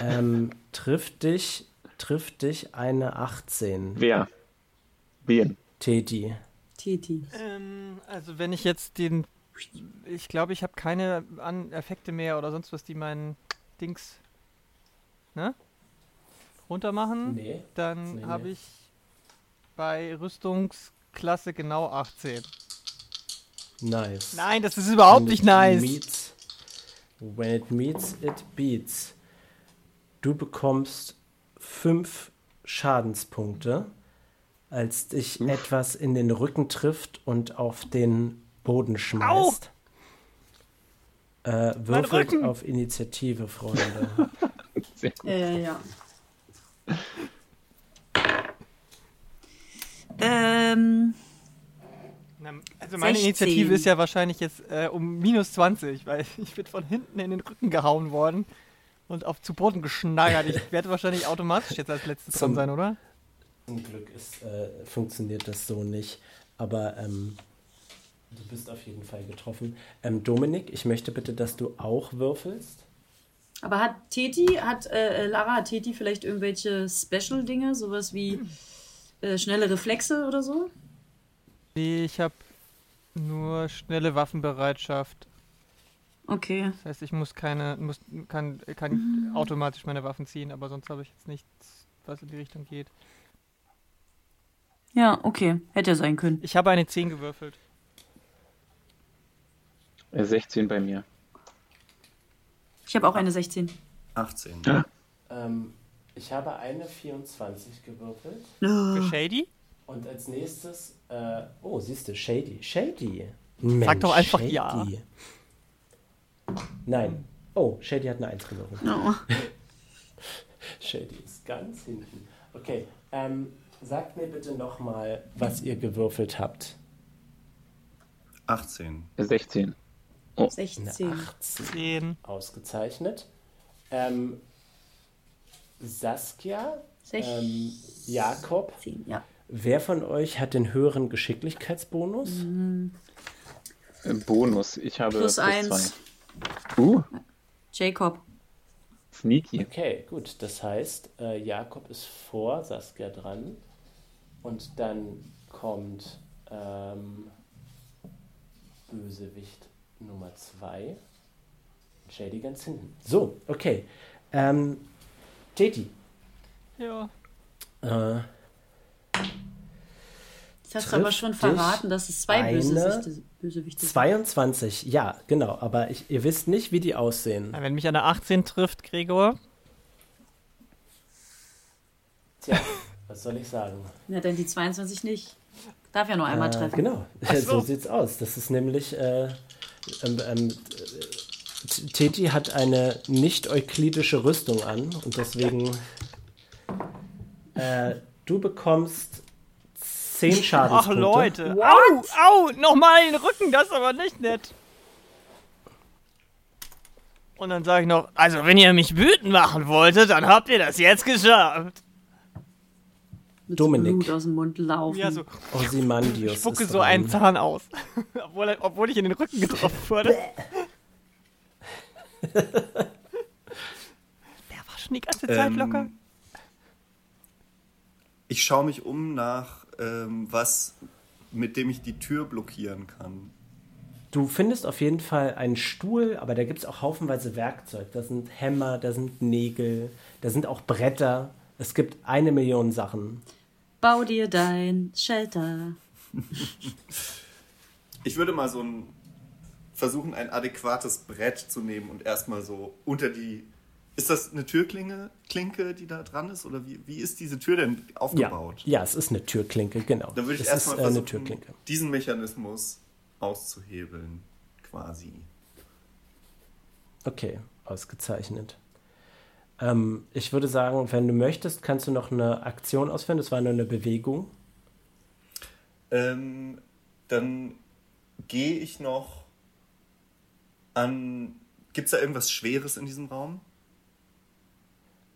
B: Ähm, trifft dich, trifft dich eine 18,
C: Wer? Wen?
B: Teddy.
D: Titi.
A: Ähm, also wenn ich jetzt den, ich glaube, ich habe keine An Effekte mehr oder sonst was, die meinen Dings, ne, runter machen,
B: Nee.
A: dann
B: Nee,
A: habe
B: nee.
A: ich bei Rüstungsklasse genau 18.
B: Nice.
A: Nein, das ist überhaupt
B: When
A: nicht nice.
B: Meets, when it meets, it beats. Du bekommst fünf Schadenspunkte, als dich etwas in den Rücken trifft und auf den Boden schmeißt. Äh, würfelt auf Initiative, Freunde.
C: Sehr gut.
D: Äh, ja. ähm,
A: Also meine
D: 16.
A: Initiative ist ja wahrscheinlich jetzt äh, um minus 20, weil ich bin von hinten in den Rücken gehauen worden und auf zu Boden geschnaggert. Ich werde wahrscheinlich automatisch jetzt als letztes dran
B: Zum-
A: sein, oder?
B: Zum Glück ist, äh, funktioniert das so nicht. Aber ähm, du bist auf jeden Fall getroffen. Ähm, Dominik, ich möchte bitte, dass du auch würfelst.
D: aber hat Teti, hat äh, Lara, hat Teti vielleicht irgendwelche Special-Dinge, sowas wie äh, schnelle Reflexe oder so?
A: Ich habe Nur schnelle Waffenbereitschaft.
D: Okay.
A: Das heißt, ich muss keine, muss, kann, kann
D: Mhm.
A: automatisch meine Waffen ziehen, aber sonst habe ich jetzt nichts, was in die Richtung geht.
D: Ja, okay. Hätte ja sein können.
A: Ich habe eine 10 gewürfelt.
C: Äh, 16 bei mir.
D: Ich habe auch eine 16.
E: 18.
B: Ähm, ich habe eine 24 gewürfelt.
A: Für Shady?
B: Und als nächstes, äh, oh, siehst du, Shady. Shady.
A: Sag doch einfach
B: Shady.
A: ja.
B: Nein. Oh, Shady hat eine 1 gewürfelt.
D: Oh.
B: Shady ist ganz hinten. Okay, ähm, sagt mir bitte nochmal, was ihr gewürfelt habt.
E: 18.
C: Äh, 16.
B: Eine
D: 16.
B: 18.
A: 10.
B: Ausgezeichnet. Ähm, Saskia,
D: 16.
B: ähm, Jakob,
D: Ja.
B: wer von euch hat den höheren Geschicklichkeitsbonus?
C: Äh, Bonus. Ich habe
D: Plus
C: plus
D: eins.
C: zwei. Uh,
D: Jacob.
C: sneaky.
B: Okay, gut. Das heißt, äh, Jakob ist vor Saskia dran. Und dann kommt ähm, Bösewicht Nummer 2. Shady ganz hinten. So, okay. Ähm, Teti.
A: Ja.
B: Äh,
D: Das hast du aber schon verraten, dass es zwei
B: eine
D: Bösewichte, Bösewichte sind.
B: 22, ja, genau. Aber ich, ihr wisst nicht, wie die aussehen.
A: Wenn mich eine 18 trifft, Gregor,
B: Tja, was soll ich sagen?
D: Ja, denn die 22 nicht. Darf ja nur einmal
B: Äh,
D: treffen.
B: genau, so. sieht's aus. Das ist nämlich, äh, ähm, ähm, T- Teti hat eine nicht-euklidische Rüstung an und deswegen äh, du bekommst 10
A: Ach
B: Schadenspunkte.
A: Leute. Au, au, nochmal in den Rücken, das ist aber nicht nett. Und dann sage ich noch, also wenn ihr mich wütend machen wolltet, dann habt ihr das jetzt geschafft.
D: Mit
B: Dominik.
D: Blut aus dem Mund laufen.
A: Ja, so
B: Ozymandius
A: spucke so
B: dran.
A: einen Zahn aus. obwohl, obwohl ich in den Rücken getroffen wurde. Der war schon die ganze Zeit
E: Ähm,
A: locker.
E: Ich schaue mich um nach ähm, was, mit dem ich die Tür blockieren kann.
B: Du findest auf jeden Fall einen Stuhl, aber da gibt es auch haufenweise Werkzeug. Da sind Hämmer, da sind Nägel, da sind auch Bretter. Es gibt eine Million Sachen.
D: Bau dir dein Shelter.
E: Ich würde mal so ein versuchen, ein adäquates Brett zu nehmen und erstmal so unter die. Ist das eine Türklinge, Klinke, die da dran ist? Oder wie, wie ist diese Tür denn
B: Ja,
E: aufgebaut?
B: ja, es ist eine Türklinke, genau.
E: Dann würde ich
B: es
E: erstmal
B: ist äh, eine
E: versuchen,
B: Türklinke.
E: diesen Mechanismus auszuhebeln, quasi.
B: Okay, ausgezeichnet. Ähm, ich würde sagen, wenn du möchtest, kannst du noch eine Aktion ausführen. Das war nur eine Bewegung.
E: Ähm, dann gehe ich noch an. Gibt es da irgendwas Schweres in diesem Raum?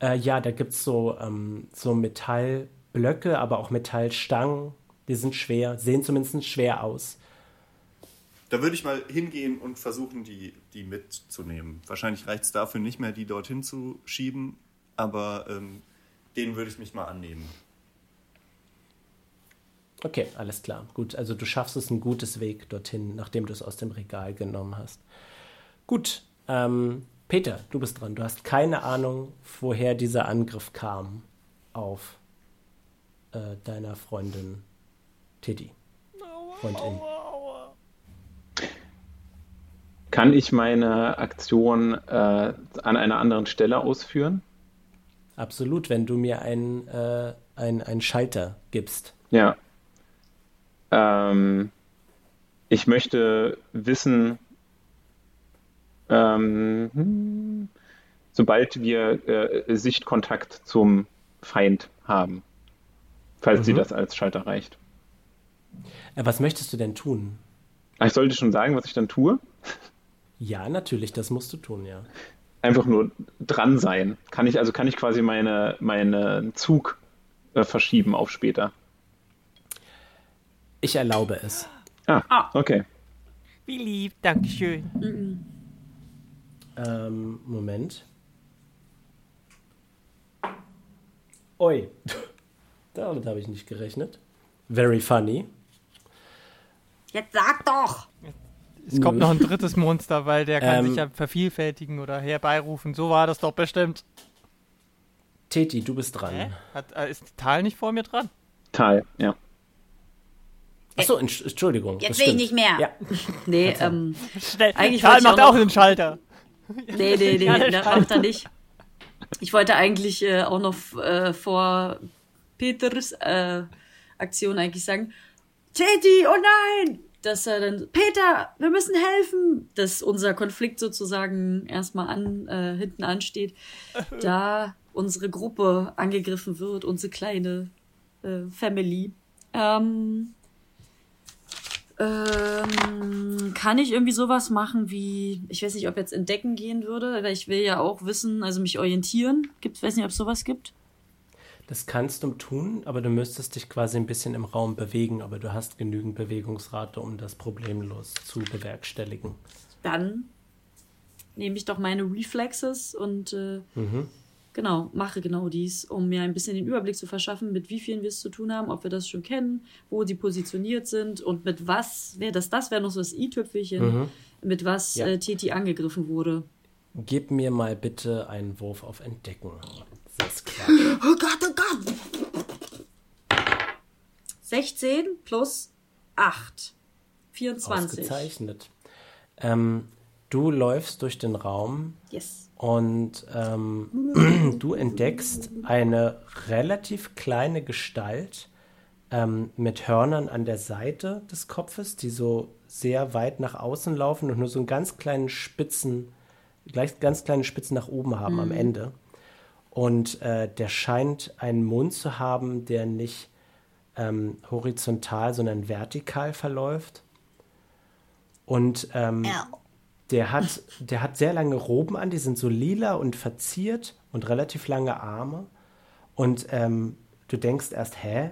B: Äh, ja, da gibt es so, ähm, so Metallblöcke, aber auch Metallstangen. Die sind schwer, sehen zumindest schwer aus.
E: Da würde ich mal hingehen und versuchen, die, die mitzunehmen. Wahrscheinlich reicht es dafür nicht mehr, die dorthin zu schieben, aber ähm, denen würde ich mich mal annehmen.
B: Okay, alles klar. Gut, also du schaffst es ein gutes Weg dorthin, nachdem du es aus dem Regal genommen hast. Gut, ähm, Peter, du bist dran. Du hast keine Ahnung, woher dieser Angriff kam auf äh, deiner Freundin Teddy. Freundin.
C: Kann ich meine Aktion äh, an einer anderen Stelle ausführen?
B: Absolut, wenn du mir einen äh, ein, ein Schalter gibst.
C: Ja. Ähm, ich möchte wissen, ähm, hm, sobald wir äh, Sichtkontakt zum Feind haben, falls sie
B: Mhm.
C: das als Schalter reicht.
B: Äh, was möchtest du denn tun?
C: Ah, Ich sollte schon sagen, was ich dann tue.
B: Ja, natürlich, das musst du tun, ja.
C: Einfach nur dran sein. Kann ich also kann ich quasi meine meine Zug äh, verschieben auf später.
B: Ich erlaube es.
C: Ah, okay.
A: Wie lieb, Dankeschön.
B: Ähm, Moment. Oi. Damit habe ich nicht gerechnet. Very funny.
D: Jetzt sag doch!
A: Es kommt noch ein drittes Monster, weil der kann ähm, sich ja vervielfältigen oder herbeirufen. So war das doch bestimmt.
B: Teti, du bist dran. Hä?
A: Hat, äh, ist Tal nicht vor mir dran?
C: Tal, ja.
B: Achso, Entschuldigung.
D: Jetzt will ich nicht mehr. Ja. nee, ähm.
A: Schnell. Eigentlich Tal macht auch, auch den Schalter.
D: Nee, nee, nee, das macht er nicht. Ich wollte eigentlich äh, auch noch äh, vor Peters äh, Aktion eigentlich sagen, Teti, oh nein! Dass er dann, Peter, wir müssen helfen! Dass unser Konflikt sozusagen erstmal an, äh, hinten ansteht. Da unsere Gruppe angegriffen wird, unsere kleine äh, Family. Ähm, ähm, kann ich irgendwie sowas machen wie, ich weiß nicht, ob jetzt entdecken gehen würde, weil ich will ja auch wissen, also mich orientieren. Gibt, weiß nicht, ob es sowas gibt.
B: Das kannst du tun, aber du müsstest dich quasi ein bisschen im Raum bewegen, aber du hast genügend Bewegungsrate, um das problemlos zu bewerkstelligen.
D: Dann nehme ich doch meine Reflexes und äh, mhm. Genau, mache genau dies, um mir ein bisschen den Überblick zu verschaffen, mit wie vielen wir es zu tun haben, ob wir das schon kennen, wo sie positioniert sind und mit was, wäre das, das wäre noch so das i-Tüpfelchen, mhm. mit was ja. äh, Titi angegriffen wurde.
B: Gib mir mal bitte einen Wurf auf Entdecken.
D: Das klar. Oh Gott, oh Gott. 16 plus 8. 24.
B: Ausgezeichnet. Ähm, du läufst durch den Raum.
D: Yes.
B: Und ähm, du entdeckst eine relativ kleine Gestalt ähm, mit Hörnern an der Seite des Kopfes, die so sehr weit nach außen laufen und nur so einen ganz kleinen Spitzen, gleich ganz kleine Spitzen nach oben haben mhm. am Ende. Und äh, der scheint einen Mund zu haben, der nicht ähm, horizontal, sondern vertikal verläuft. Und ähm, der, hat, der hat sehr lange Roben an, die sind so lila und verziert und relativ lange Arme. Und ähm, du denkst erst, hä?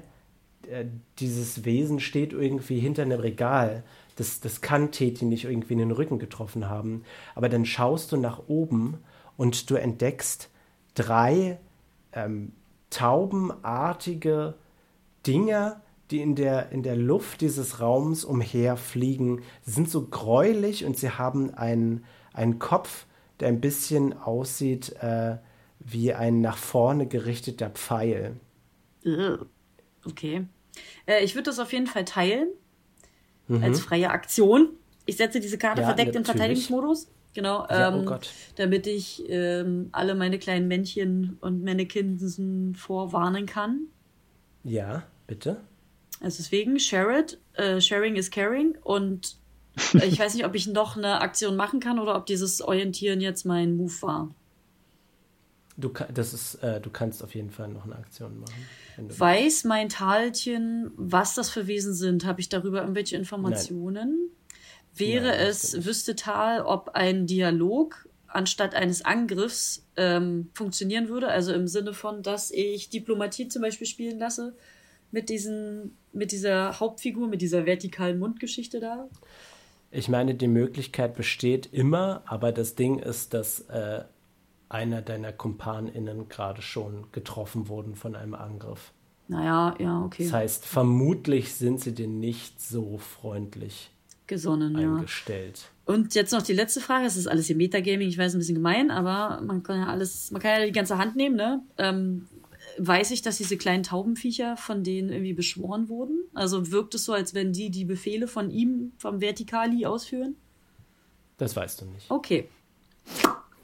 B: Äh, dieses Wesen steht irgendwie hinter einem Regal. Das, das kann Teti nicht irgendwie in den Rücken getroffen haben. Aber dann schaust du nach oben und du entdeckst, drei ähm, taubenartige Dinger, die in der, in der Luft dieses Raums umherfliegen. Sie sind so gräulich und sie haben einen, einen Kopf, der ein bisschen aussieht äh, wie ein nach vorne gerichteter Pfeil.
D: Okay. Äh, ich würde das auf jeden Fall teilen. Mhm. Als freie Aktion. Ich setze diese Karte ja, verdeckt natürlich. im Verteidigungsmodus. Genau, ja, oh ähm, oh damit ich ähm, alle meine kleinen Männchen und Mannequins vorwarnen kann.
B: Ja, bitte.
D: Also deswegen, share it, äh, sharing is caring und äh, ich weiß nicht, ob ich noch eine Aktion machen kann oder ob dieses Orientieren jetzt mein Move war.
B: Du, das ist, äh, du kannst auf jeden Fall noch eine Aktion machen.
D: Weiß mein Talchen, was das für Wesen sind? Habe ich darüber irgendwelche Informationen? Nein. Wäre Nein, es, wüsste Tal, ob ein Dialog anstatt eines Angriffs ähm, funktionieren würde? Also im Sinne von, dass ich Diplomatie zum Beispiel spielen lasse mit diesen, mit dieser Hauptfigur, mit dieser vertikalen Mundgeschichte da?
B: Ich meine, die Möglichkeit besteht immer, aber das Ding ist, dass äh, einer deiner KumpanInnen gerade schon getroffen wurden von einem Angriff.
D: Naja, ja, okay.
B: Das heißt, vermutlich sind sie dir nicht so freundlich
D: gesonnen,
B: eingestellt.
D: Ja. Und jetzt noch die letzte Frage. Es ist alles hier Metagaming, ich weiß, ein bisschen gemein, aber man kann ja alles, man kann ja die ganze Hand nehmen, ne? Ähm, weiß ich, dass diese kleinen Taubenviecher von denen irgendwie beschworen wurden? Also wirkt es so, als wenn die die Befehle von ihm, vom Vertikali, ausführen?
B: Das weißt du nicht.
D: Okay.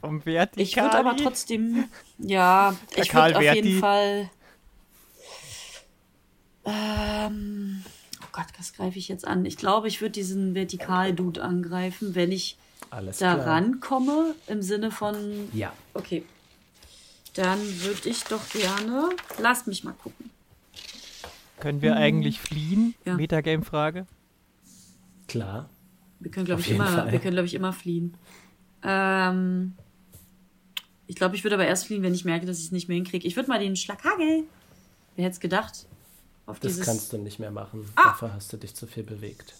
A: Vom Vertikali?
D: Ich würde aber trotzdem, ja, ich würde auf jeden Fall, ähm, Gott, was greife ich jetzt an? Ich glaube, ich würde diesen Vertikal-Dude angreifen, wenn ich Alles da klar. rankomme, im Sinne von.
B: Ja.
D: Okay. Dann würde ich doch gerne. Lasst mich mal gucken.
A: Können wir hm. eigentlich fliehen? Ja. Metagame-Frage.
B: Klar.
D: Wir können, glaube ich, immer, wir können, glaube ich, immer fliehen. Ähm, ich glaube, ich würde aber erst fliehen, wenn ich merke, dass ich es nicht mehr hinkriege. Ich würde mal den Schlaghagel. Wer hätte es gedacht?
B: Auf das dieses... kannst du nicht mehr machen. Ah! Dafür hast du dich zu viel bewegt.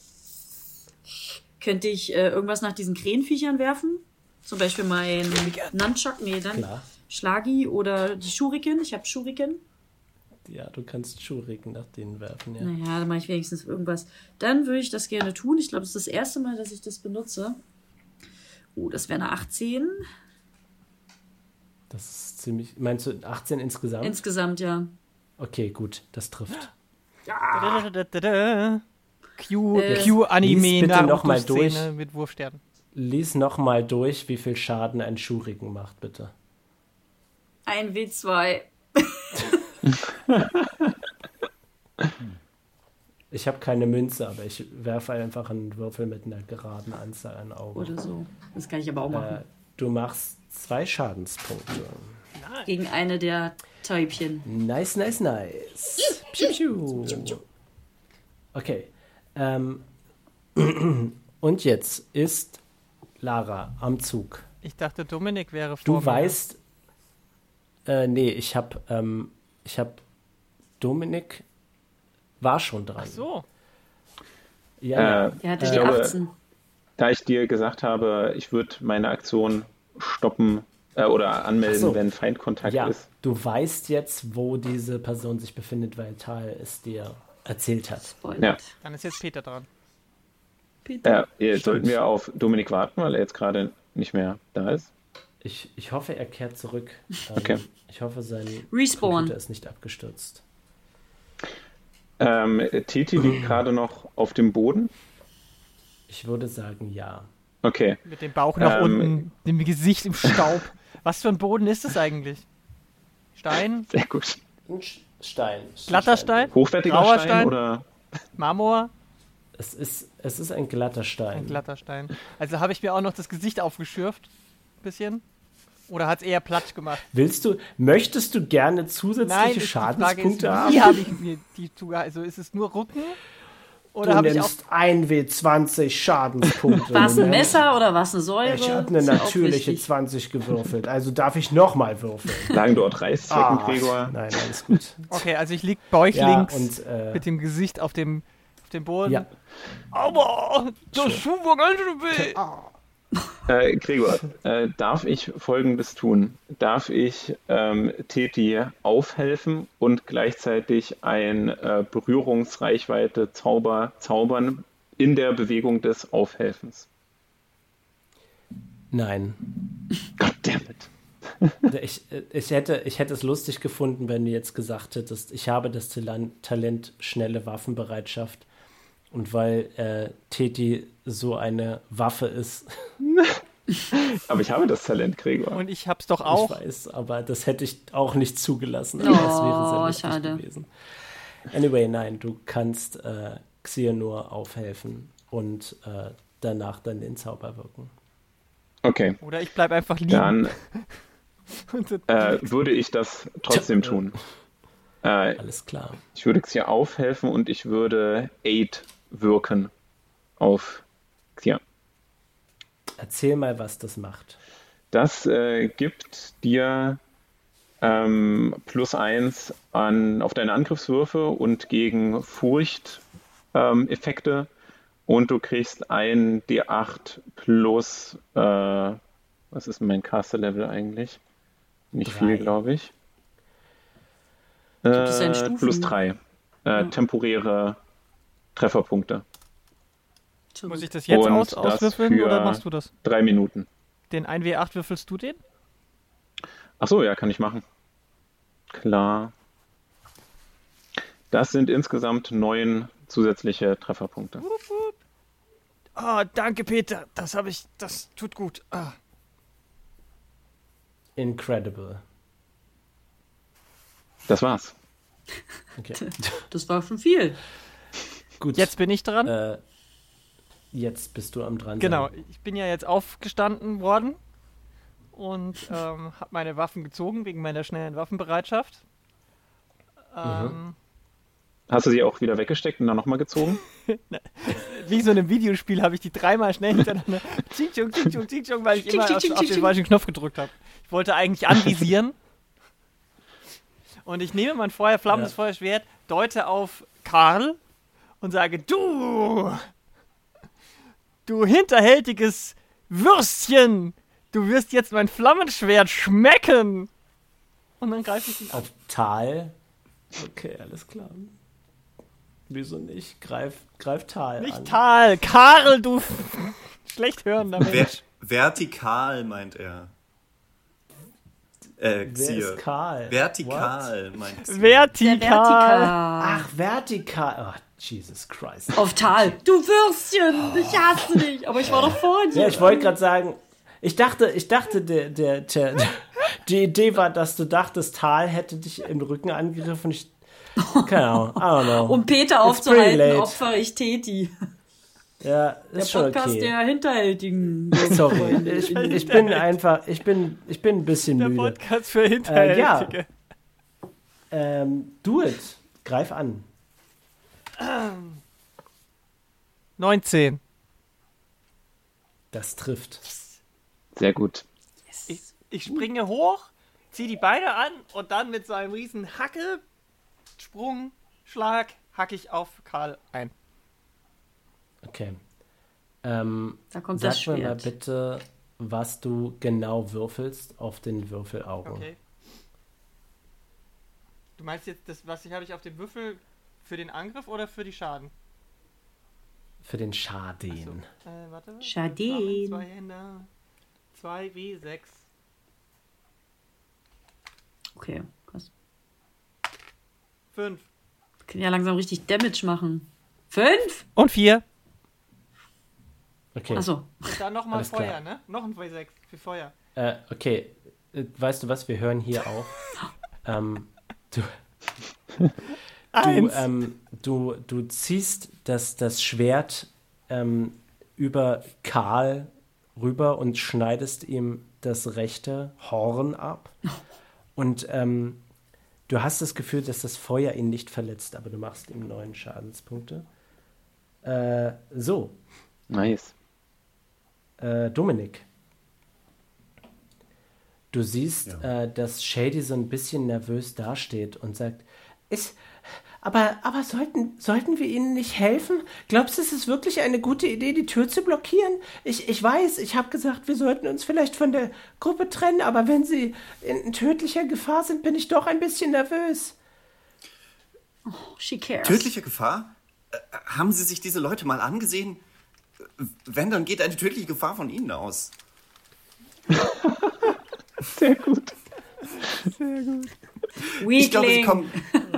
D: Könnte ich äh, irgendwas nach diesen Krähenviechern werfen? Zum Beispiel mein Nunchuck, nee, dann Klar. Schlagi oder die Shuriken. Ich habe Shuriken.
B: Ja, du kannst Schuriken nach denen werfen, ja.
D: Naja, dann mache ich wenigstens irgendwas. Dann würde ich das gerne tun. Ich glaube, es ist das erste Mal, dass ich das benutze. Oh, das wäre eine 18.
B: Das ist ziemlich. Meinst du 18 insgesamt?
D: Insgesamt, ja.
B: Okay, gut, das trifft.
A: Da, da, da, da. Q,
D: Äh,
A: Q Anime
B: lies bitte noch mal
A: Naruto-Szene
B: durch.
A: mit Wurfsternen.
B: Lies nochmal durch, wie viel Schaden ein Schuriken macht, bitte.
D: Ein W2.
B: Ich habe keine Münze, aber ich werfe einfach einen Würfel mit einer geraden Anzahl an Augen.
D: Oder so. Das kann ich aber auch machen.
B: Äh, du machst zwei Schadenspunkte.
D: Gegen eine der Täubchen.
B: Nice, nice, nice. Piu, piu. Okay. Ähm, und jetzt ist Lara am Zug.
A: Ich dachte, Dominik wäre vor
B: Du
A: mir.
B: weißt. Äh, nee, ich hab, ähm, ich hab. Dominik war schon dran.
A: Ach so.
B: Ja,
C: Äh,
D: hatte
C: Ich
D: die
C: glaube-
D: 18.
C: Da ich dir gesagt habe, ich würde meine Aktion stoppen äh, oder anmelden,
B: so.
C: wenn Feindkontakt
B: ja,
C: ist.
B: du weißt jetzt, wo diese Person sich befindet, weil Tal es dir erzählt hat.
D: Spoilert.
C: Ja.
A: Dann ist jetzt Peter dran.
D: Peter.
C: Ja, jetzt sollten wir auf Dominik warten, weil er jetzt gerade nicht mehr da ist.
B: Ich, ich hoffe, er kehrt zurück. Ähm,
C: Okay.
B: Ich hoffe, sein
D: Respawn.
B: Computer ist nicht abgestürzt.
C: Ähm, Titi liegt gerade noch auf dem Boden.
B: Ich würde sagen, ja.
C: Okay.
A: Mit dem Bauch nach
C: Ähm,
A: unten, dem Gesicht im Staub. Was für ein Boden ist das eigentlich? Stein?
C: Sehr gut.
B: Ein Stein.
A: Glatter Stein?
C: Hochwertiger Stein,
A: Stein?
C: oder?
A: Marmor?
B: Es ist, es ist ein glatter Stein.
A: Ein glatter Stein. Also habe ich mir auch noch das Gesicht aufgeschürft. Bisschen. Oder hat es eher platt gemacht?
B: Willst du, möchtest du gerne zusätzliche
A: Nein, ist die Frage
B: Schadenspunkte
A: ist,
B: haben?
A: wie habe ich mir die zuge... Also ist es nur Rücken? Oder
B: Du
A: habe ich auch...
B: nimmst 1W20 Schadenspunkte.
D: War es ein. Messer oder war es eine Säure?
B: Ich habe eine
D: ja
B: natürliche
D: wichtig.
B: 20 gewürfelt, also darf ich nochmal würfeln.
C: Lagen dort Reißzwecken,
B: Ah,
C: Gregor?
B: Nein, alles gut.
A: Okay, also ich lieg bäuchlings
B: und, äh,
A: mit dem Gesicht auf dem, auf dem Boden.
B: Ja.
A: Aber das Schuh war ganz schön weh.
C: Äh, Gregor, äh, darf ich Folgendes tun? Darf ich ähm, Teti aufhelfen und gleichzeitig ein äh, Berührungsreichweite Zauber zaubern in der Bewegung des Aufhelfens?
B: Nein.
C: Goddammit.
B: Ich, ich, hätte, ich hätte es lustig gefunden, wenn du jetzt gesagt hättest, ich habe das Talan- Talent schnelle Waffenbereitschaft. Und weil äh, Teti so eine Waffe ist,
C: Aber ich habe das Talent, Gregor.
A: Und ich hab's doch auch.
B: ich weiß, aber das hätte ich auch nicht zugelassen.
D: Oh,
B: aber das wäre sehr
D: schade.
B: gewesen. Anyway, nein, du kannst äh, Xehanur aufhelfen und äh, danach dann den Zauber wirken.
C: Okay,
A: Oder ich bleib einfach liegen.
C: dann äh, würde ich das trotzdem tun. Äh,
B: Alles klar.
C: ich würde Xia aufhelfen und ich würde Aid wirken auf Xia.
B: Erzähl mal, was das macht.
C: Das äh, gibt dir ähm, plus eins an, auf deine Angriffswürfe und gegen Furcht ähm, Effekte und du kriegst ein D8 plus, äh, was ist mein Caster-Level eigentlich? Nicht
B: Drei.
C: viel, glaube ich.
D: es einen
C: Äh, plus drei. Äh, Temporäre Trefferpunkte.
A: Muss ich das jetzt
C: Und
A: aus,
C: das
A: auswürfeln oder machst du das?
C: Drei Minuten.
A: Den 1W8 würfelst du den?
C: Ach so, ja, kann ich machen. Klar. Das sind insgesamt neun zusätzliche Trefferpunkte.
A: Ah, danke Peter. Das habe ich, das tut gut. Ah.
B: Incredible.
C: Das war's.
B: Okay.
D: Das war schon viel.
B: Gut.
A: Jetzt bin ich dran.
B: Äh, jetzt bist du am dran.
A: Genau,
B: sein.
A: ich bin ja jetzt aufgestanden worden und ähm, habe meine Waffen gezogen wegen meiner schnellen Waffenbereitschaft. Ähm,
C: Hast du sie auch wieder weggesteckt und dann nochmal gezogen?
A: Wie so in einem Videospiel habe ich die dreimal schnell hintereinander Ching-Chung, Ching-Chung, Ching-Chung, weil ich immer auf, auf den falschen Knopf gedrückt habe. Ich wollte eigentlich anvisieren. und ich nehme mein Feuer, flammendes
B: Ja.
A: Feuerschwert, deute auf Karl und sage, du, du hinterhältiges Würstchen, du wirst jetzt mein Flammenschwert schmecken. Und dann greife ich ihn an.
B: Auf Tal. Okay, alles klar. Wieso nicht? Greif, greif Tal
A: Nicht
B: an.
A: Tal, Karl, du schlecht hörender
E: Ver
A: Mensch.
E: vertikal, meint er. Äh,
B: Wer
E: Xier.
B: ist Karl?
E: Vertikal, meint Xier.
D: Der
A: Vertikal.
D: Vertikal.
B: Ach, vertikal. Oh, Jesus Christ.
D: Auf Tal. Du Würstchen, ich hasse dich. Aber ich war doch vor dir.
B: Ja, ich wollte gerade sagen, ich dachte, ich dachte, der, der, der, die Idee war, dass du dachtest, Tal hätte dich im Rücken angegriffen. Ich, keine Ahnung, I don't know.
D: Um Peter aufzuhalten, opfer ich Teti.
B: ja,
D: Der
B: ist schon
D: Podcast
B: okay.
D: der Hinterhältigen.
B: Sorry, ich, ich bin einfach, ich bin, ich bin ein bisschen
A: Der
B: müde.
A: Podcast für Hinterhältige.
B: Ähm, do it. Greif an.
A: 19.
B: Das trifft.
C: Sehr gut.
A: Ich, ich springe hoch, ziehe die Beine an und dann mit so einem riesen Hacke, Sprung, Schlag, hacke ich auf Karl ein.
B: Okay. Ähm,
D: Da kommt
B: sag
D: das
B: mir mal
D: Schwert.
B: bitte, was du genau würfelst auf den Würfelaugen.
A: Okay. Du meinst jetzt, das, was ich habe ich auf dem Würfel für den Angriff oder für die Schaden?
B: Für den Schaden.
A: Äh, warte.
D: Schaden.
A: Zwei Hände. 2 W6.
D: Okay, krass.
A: 5.
D: Wir können ja langsam richtig Damage machen. Fünf?
A: Und 4.
B: Okay.
D: Achso.
A: Dann nochmal Feuer,
B: klar.
A: ne? Noch ein W6 für Feuer.
B: Äh, okay. Äh, Weißt du was? Wir hören hier auf. ähm, du, du, ähm, du, du ziehst das, das Schwert ähm, über Karl rüber und schneidest ihm das rechte Horn ab. Und ähm, du hast das Gefühl, dass das Feuer ihn nicht verletzt, aber du machst ihm neun Schadenspunkte. Äh, so,
C: Nice.
B: äh, Dominik. Du siehst, äh, dass Shady so ein bisschen nervös dasteht und sagt, ist, aber, aber sollten, sollten wir ihnen nicht helfen? Glaubst du, es ist wirklich eine gute Idee, die Tür zu blockieren? Ich, ich weiß, ich habe gesagt, wir sollten uns vielleicht von der Gruppe trennen, aber wenn sie in tödlicher Gefahr sind, bin ich doch ein bisschen nervös.
D: She cares.
E: Tödliche Gefahr? Äh, haben Sie sich diese Leute mal angesehen? Wenn, dann geht eine tödliche Gefahr von Ihnen aus.
C: Sehr gut.
E: Ich glaube, Sie kommen,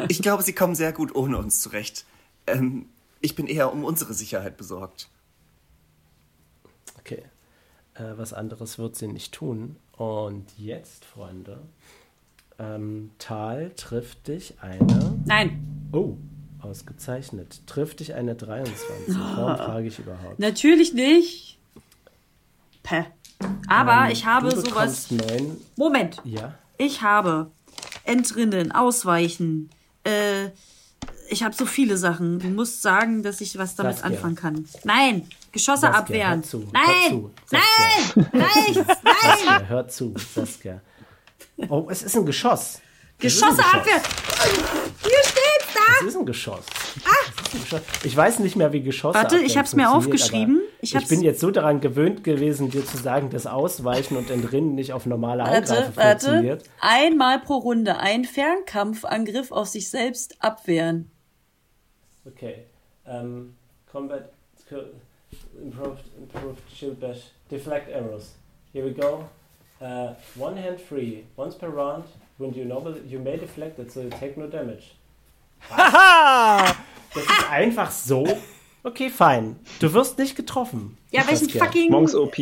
E: ich glaube, Sie kommen sehr gut ohne uns zurecht. Ähm, ich bin eher um unsere Sicherheit besorgt.
B: Okay. Äh, was anderes wird sie nicht tun. Und jetzt, Freunde, ähm, Tal trifft dich eine.
D: Nein,
B: Oh, ausgezeichnet. Trifft dich eine 23. Warum frage ich überhaupt?
D: natürlich nicht. Päh. Aber ich habe
B: Ähm, du
D: sowas.
B: neun.
D: Moment.
B: Ja.
D: Ich habe Entrinnen, Ausweichen. Äh, ich habe so viele Sachen. Du musst sagen, dass ich was damit
B: Saskia.
D: anfangen kann. Nein, Geschosse
B: Saskia,
D: abwehren.
B: hör zu, hör
D: Nein,
B: zu,
D: nein, nein, nein.
B: Saskia, hör zu, Saskia. Oh, es ist ein Geschoss. Es
D: Geschosse
B: Geschoss.
D: abwehren. Hier steht's da.
B: Es ist ein Geschoss. Es Geschoss. Ich weiß nicht mehr, wie Geschosse
D: Warte, ich
B: abwehren
D: hab's mir aufgeschrieben. Ich
B: Ich, bin jetzt so daran gewöhnt gewesen, dir zu sagen, dass Ausweichen und Entrinnen nicht auf normale
D: Warte,
B: Angreifer
D: warte.
B: funktioniert.
D: Einmal pro Runde einen Fernkampfangriff auf sich selbst abwehren.
B: Okay. Um, combat skill improved improved shield bash deflect arrows. Here we go. Uh, one hand free. Once per round, when you noble you may deflect it, so you take no damage.
A: Haha!
B: Das ist einfach so. Okay, fein. Du wirst nicht getroffen.
D: Ja, weil ich ein fucking.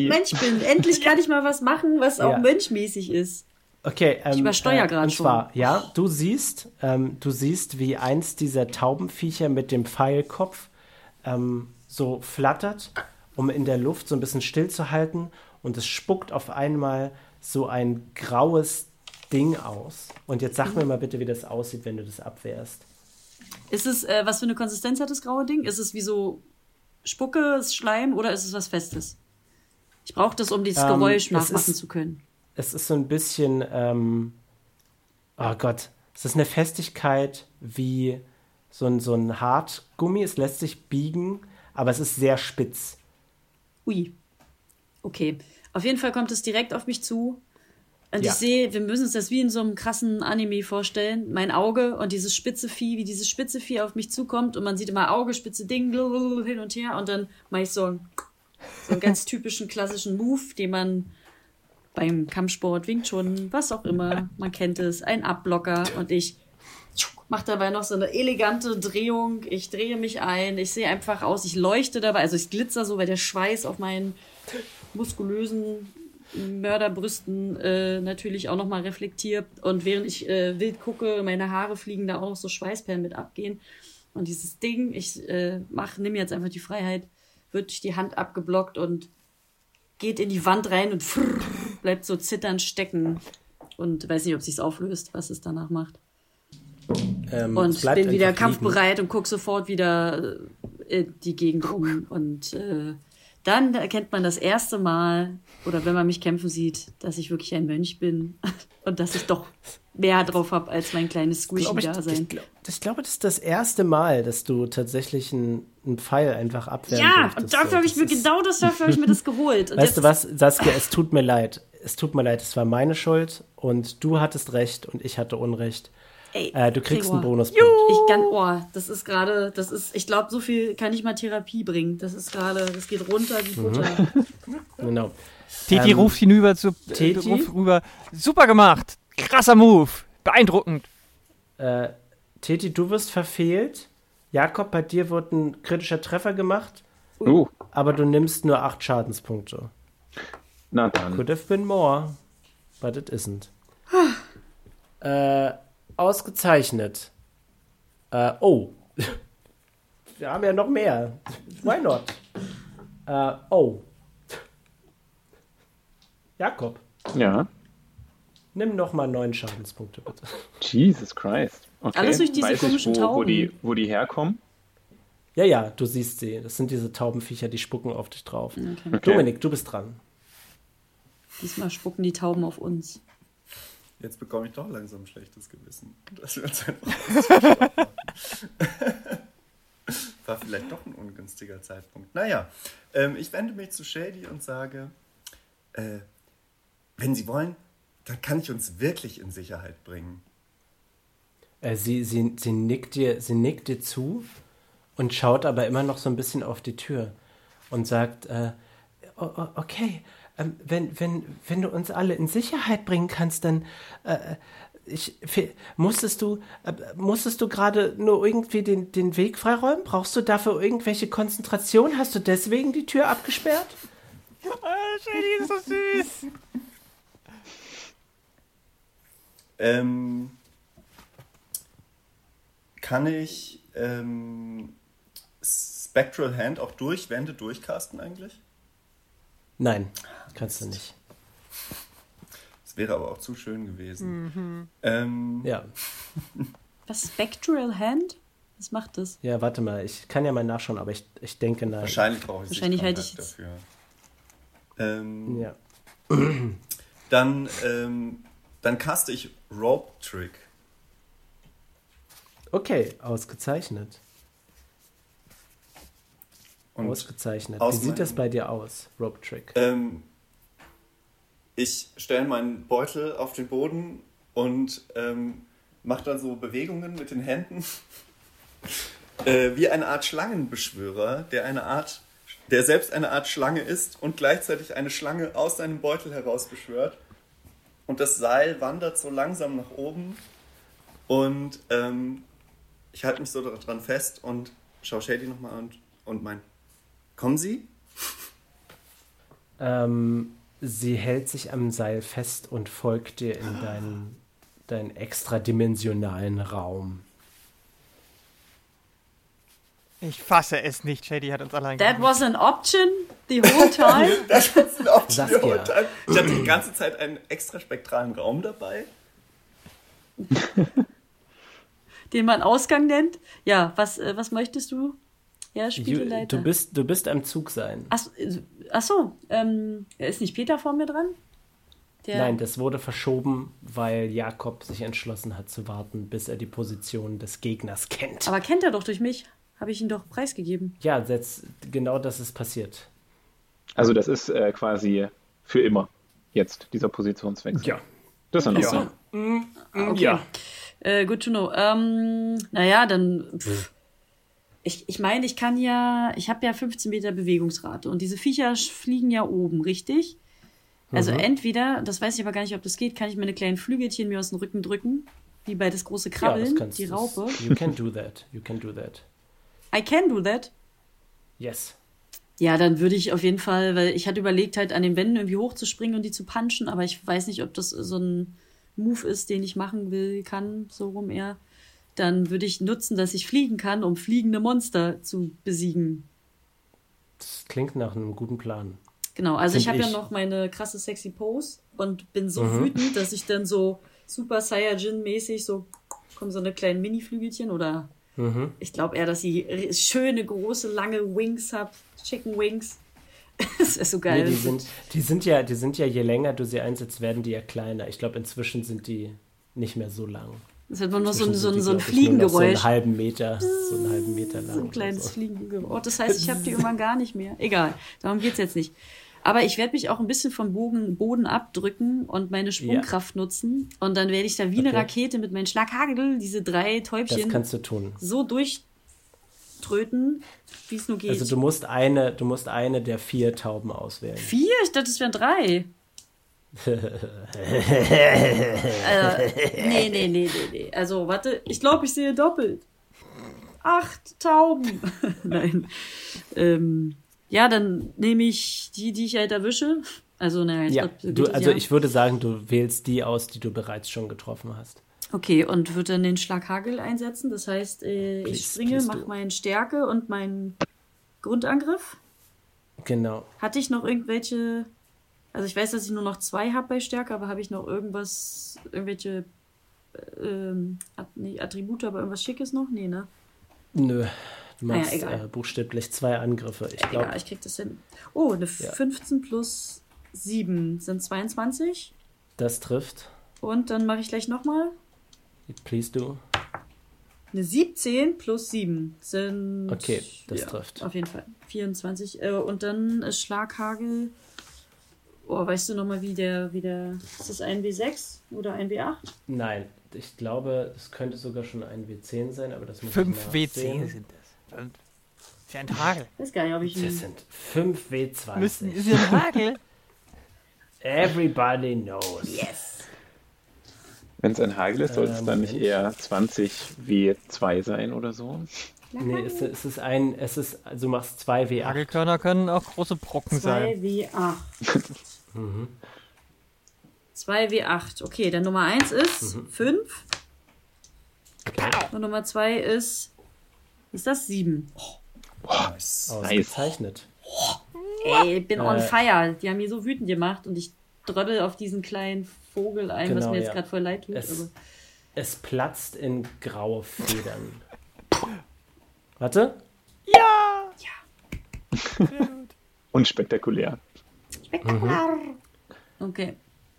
D: Mensch bin. Endlich kann ich mal was machen, was auch
B: Ja.
D: mönchmäßig ist.
B: Okay, ähm,
D: übersteuer
B: äh,
D: grad
B: und
D: schon.
B: zwar, ja, du siehst, ähm, du siehst, wie eins dieser Taubenviecher mit dem Pfeilkopf ähm, so flattert, um in der Luft so ein bisschen stillzuhalten und es spuckt auf einmal so ein graues Ding aus. Und jetzt sag mir mal bitte, wie das aussieht, wenn du das abwehrst.
D: Ist es, äh, was für eine Konsistenz hat das graue Ding? Ist es wie so Spucke, Schleim oder ist es was Festes? Ich brauche das, um dieses
B: Ähm,
D: Geräusch nachmachen
B: ist-
D: zu können.
B: Es ist so ein bisschen, ähm, oh Gott, es ist eine Festigkeit wie so ein, so ein Hartgummi. Es lässt sich biegen, aber es ist sehr spitz.
D: Ui. Okay. Auf jeden Fall kommt es direkt auf mich zu. Und ja. ich sehe, wir müssen uns das wie in so einem krassen Anime vorstellen. Mein Auge und dieses spitze Vieh, wie dieses spitze Vieh auf mich zukommt. Und man sieht immer Auge, spitze Ding, hin und her. Und dann mache ich so einen, so einen ganz typischen klassischen Move, den man beim Kampfsport, Wing Chun, was auch immer, man kennt es, ein Abblocker und ich mache dabei noch so eine elegante Drehung. Ich drehe mich ein, ich sehe einfach aus, ich leuchte dabei, also ich glitzer so, weil der Schweiß auf meinen muskulösen Mörderbrüsten äh, natürlich auch nochmal reflektiert. Und während ich äh, wild gucke, meine Haare fliegen da auch noch so Schweißperlen mit abgehen. Und dieses Ding, ich äh, mach, nimm jetzt einfach die Freiheit, wird durch die Hand abgeblockt und geht in die Wand rein und frrr, bleibt so zitternd stecken. Und weiß nicht, ob sich's auflöst, was es danach macht. Ähm, und bin wieder kampfbereit und guck sofort wieder äh, die Gegend rum und äh, dann erkennt man das erste Mal, oder wenn man mich kämpfen sieht, dass ich wirklich ein Mönch bin und dass ich doch mehr drauf habe als mein kleines Squishy-Dasein.
B: Ich, ich, ich, glaube, das ist das erste Mal, dass du tatsächlich einen, einen Pfeil einfach abwehren
D: Ja, und dafür habe ich mir genau das, dafür habe ich mir das geholt.
B: Und weißt du was, Saskia, es tut mir leid. Es tut mir leid, es war meine Schuld und du hattest recht und ich hatte Unrecht. Ey, äh, du kriegst Gregor. einen Bonuspunkt.
D: Ich kann, oh, das ist gerade, das ist, ich glaube, so viel kann ich mal Therapie bringen. Das ist gerade, das geht runter wie Butter.
B: Mhm. genau.
A: Titi ähm, ruft hinüber zu, äh, Titi? Ruft rüber. Super gemacht. Krasser Move. Beeindruckend.
B: Äh, Titi, du wirst verfehlt. Jakob, bei dir wird ein kritischer Treffer gemacht.
C: Uh.
B: Aber du nimmst nur acht Schadenspunkte.
C: Na dann.
B: Could have been more, but it isn't. äh, Ausgezeichnet. Äh, oh. Wir haben ja noch mehr. Why not? Äh, oh. Jakob.
C: Ja.
B: Nimm noch mal neun Schadenspunkte, bitte.
C: Jesus Christ. Okay.
D: Alles durch diese Weiß komischen
C: ich, wo, Tauben. Wo die, wo die herkommen?
B: Ja, ja, du siehst sie. Das sind diese Taubenviecher, die spucken auf dich drauf. Okay. Okay. Dominik, du bist dran.
D: Diesmal spucken die Tauben auf uns.
E: Jetzt bekomme ich doch langsam ein schlechtes Gewissen, dass wir uns einfach War vielleicht doch ein ungünstiger Zeitpunkt. Naja, ähm, ich wende mich zu Shady und sage, äh, wenn Sie wollen, dann kann ich uns wirklich in Sicherheit bringen.
B: Äh, sie, sie, sie, nickt dir, sie nickt dir zu und schaut aber immer noch so ein bisschen auf die Tür und sagt, äh, okay, ähm, wenn, wenn, wenn du uns alle in Sicherheit bringen kannst, dann äh, ich, musstest du, äh, musstest du gerade nur irgendwie den, den Weg freiräumen? Brauchst du dafür irgendwelche Konzentration? Hast du deswegen die Tür abgesperrt?
A: Oh, Shady ist so süß.
E: Ähm, kann ich ähm, Spectral Hand auch durch Wände durchcasten eigentlich?
B: Nein, kannst du nicht.
E: Das wäre aber auch zu schön gewesen.
A: Mhm.
E: Ähm,
B: ja.
D: Was Spectral Hand? Was macht das?
B: Ja, warte mal, ich kann ja mal nachschauen, aber ich, ich denke nein.
E: Wahrscheinlich brauche ich
D: Wahrscheinlich halte ich
E: dafür. Ähm,
B: ja.
E: Dann, ähm, dann caste ich Rope Trick.
B: Okay, ausgezeichnet. Und Ausgezeichnet. Wie sieht das bei dir aus, Rope Trick?
E: Ähm, ich stelle meinen Beutel auf den Boden und ähm, mache dann so Bewegungen mit den Händen. äh, wie eine Art Schlangenbeschwörer, der eine Art, der selbst eine Art Schlange ist und gleichzeitig eine Schlange aus seinem Beutel heraus beschwört. Und das Seil wandert so langsam nach oben. Und ähm, ich halte mich so daran fest und schaue Shady nochmal an und mein Kommen Sie?
B: Ähm, sie hält sich am Seil fest und folgt dir in deinen, deinen extradimensionalen Raum.
A: Ich fasse es nicht, Shady hat uns allein
D: That was an option the whole time?
E: das was an option the whole time. Ich hatte die ganze Zeit einen extra spektralen Raum dabei.
D: Den man Ausgang nennt. Ja, was, äh, was möchtest du? Ja, Spieleleiter.
B: Du bist, du bist am Zug sein.
D: Ach, ach so, ähm, ist nicht Peter vor mir dran?
B: Der Nein, das wurde verschoben, weil Jakob sich entschlossen hat zu warten, bis er die Position des Gegners kennt.
D: Aber kennt er doch durch mich. Habe ich ihn doch preisgegeben.
B: Ja, das, genau das ist passiert.
C: Also das ist äh, quasi für immer jetzt, dieser Positionswechsel.
B: Ja,
C: Das ist ja noch so.
D: Okay. Ja. Äh, good to know. Ähm, naja, dann. Pff. Ich, ich meine, ich kann ja, ich habe ja 15 Meter Bewegungsrate und diese Viecher fliegen ja oben, richtig? Also mhm. entweder, das weiß ich aber gar nicht, ob das geht, kann ich meine kleinen Flügelchen mir aus dem Rücken drücken, wie bei das große Krabbeln, ja, das die Raupe.
B: Das, you can do that. You can do that.
D: I can do that?
B: Yes.
D: Ja, dann würde ich auf jeden Fall, weil ich hatte überlegt, halt an den Wänden irgendwie hochzuspringen und die zu punchen, aber ich weiß nicht, ob das so ein Move ist, den ich machen will, kann, so rum eher. Dann würde ich nutzen, dass ich fliegen kann, um fliegende Monster zu besiegen.
B: Das klingt nach einem guten Plan.
D: Genau, also Find ich habe ja noch meine krasse sexy Pose und bin so mhm. wütend, dass ich dann so Super Saiyajin-mäßig so kommen so eine kleinen Mini-Flügelchen oder mhm. ich glaube eher, dass sie schöne, große, lange Wings hat, Chicken Wings. das ist so geil.
B: Nee, die, sind, die, sind ja, die sind ja, je länger du sie einsetzt, werden die ja kleiner. Ich glaube, inzwischen sind die nicht mehr so lang.
D: Das hat man nur so, so, so ein Fliegengeräusch. So einen
B: halben Meter, so einen halben Meter lang.
D: So ein kleines so. Fliegengeräusch. Oh, das heißt, ich habe die irgendwann gar nicht mehr. Egal, darum geht es jetzt nicht. Aber ich werde mich auch ein bisschen vom Bogen, Boden abdrücken und meine Sprungkraft ja. nutzen. Und dann werde ich da wie okay. eine Rakete mit meinen Schlaghagel, diese drei Täubchen,
B: das kannst du tun.
D: so durchtröten, wie es nur geht.
B: Also du musst eine, du musst eine der vier Tauben auswählen.
D: Vier? Ich dachte, es wären drei. Also, nee, nee, nee, nee, nee. Also, warte, ich glaube, ich sehe doppelt. Acht Tauben. Nein. Ähm, ja, dann nehme ich die, die ich halt erwische. Also, naja,
B: ich ja, glaub, du, also ja. ich würde sagen, du wählst die aus, die du bereits schon getroffen hast.
D: Okay, und würde dann den Schlaghagel einsetzen. Das heißt, äh, please, ich springe, mache meinen Stärke und meinen Grundangriff.
B: Genau.
D: Hatte ich noch irgendwelche. Also ich weiß, dass ich nur noch zwei habe bei Stärke, aber habe ich noch irgendwas, irgendwelche ähm, Attribute, aber irgendwas Schickes noch? Nee, ne?
B: Nö. Du machst naja, äh, buchstäblich zwei Angriffe. Ich glaube.
D: Ja, ich krieg das hin. Oh, eine ja. 15 plus 7 sind 22.
B: Das trifft.
D: Und dann mache ich gleich nochmal.
B: Please do.
D: Eine 17 plus 7 sind.
B: Okay, das ja, trifft.
D: Auf jeden Fall. 24. Äh, und dann Schlaghagel. Oh, weißt du nochmal, wie der, wie der. Ist das ein W6 oder ein W8?
B: Nein, ich glaube, es könnte sogar schon ein W10 sein, aber das muss
A: 5 W10 sind das. Für ein Hagel.
D: Ich weiß gar nicht, ob ich.
B: Das sind 5 W20.
A: Müssen, ist ein Hagel?
B: Everybody knows.
D: Yes.
C: Wenn es ein Hagel ist, sollte es dann nicht eher 20 W2 sein oder so?
B: Nee, es, es, ist ein, es ist, also du machst 2 W8.
A: Hagelkörner können auch große Brocken 2 sein.
D: 2 W8. mhm. 2 W8. Okay, dann Nummer 1 ist 5. Mhm. Okay. Und Nummer 2 ist ist das sieben? Oh.
B: Oh, nice. Ausgezeichnet.
D: Ey, ich bin äh, on fire. Die haben mich so wütend gemacht und ich dröbbel auf diesen kleinen Vogel ein, genau, was mir jetzt ja. gerade voll leid tut.
B: Es, es, platzt in graue Federn. Warte.
A: Ja!
C: Ja. und spektakulär.
D: Spektakulär. Mhm. Okay.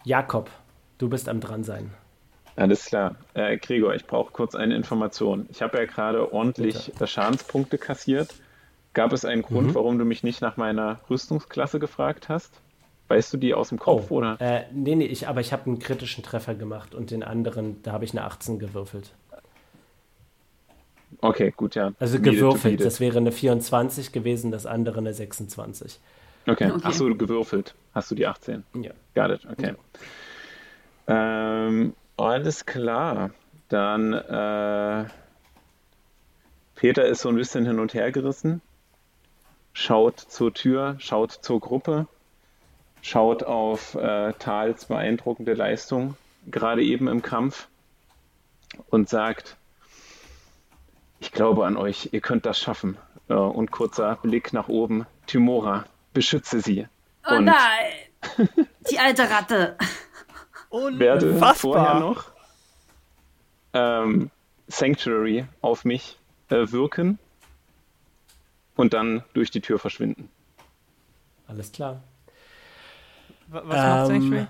B: Jakob, du bist am dran sein.
C: Alles klar. Äh, Gregor, ich brauche kurz eine Information. Ich habe ja gerade ordentlich Bitte. Schadenspunkte kassiert. Gab es einen Grund, mhm. warum du mich nicht nach meiner Rüstungsklasse gefragt hast? Weißt du die aus dem Kopf, oh, oder?
B: Äh, nee, nee, ich, aber ich habe einen kritischen Treffer gemacht und den anderen, da habe ich eine 18 gewürfelt.
C: Okay, gut, ja.
B: Also gewürfelt, das wäre eine 24 gewesen, das andere eine 26.
C: Okay, okay. hast du gewürfelt? Hast du die 18?
B: Ja.
C: Got it, okay. Ja. Ähm, alles klar. Dann äh, Peter ist so ein bisschen hin und her gerissen. Schaut zur Tür, schaut zur Gruppe, schaut auf äh, Tals beeindruckende Leistung, gerade eben im Kampf, und sagt, ich glaube an euch, ihr könnt das schaffen. Äh, und kurzer Blick nach oben. Timora, beschütze sie.
D: Oh und nein! Die alte Ratte.
C: werde vorher noch ähm, Sanctuary auf mich äh, wirken und dann durch die Tür verschwinden.
B: Alles klar.
A: Was macht ähm, Sanctuary?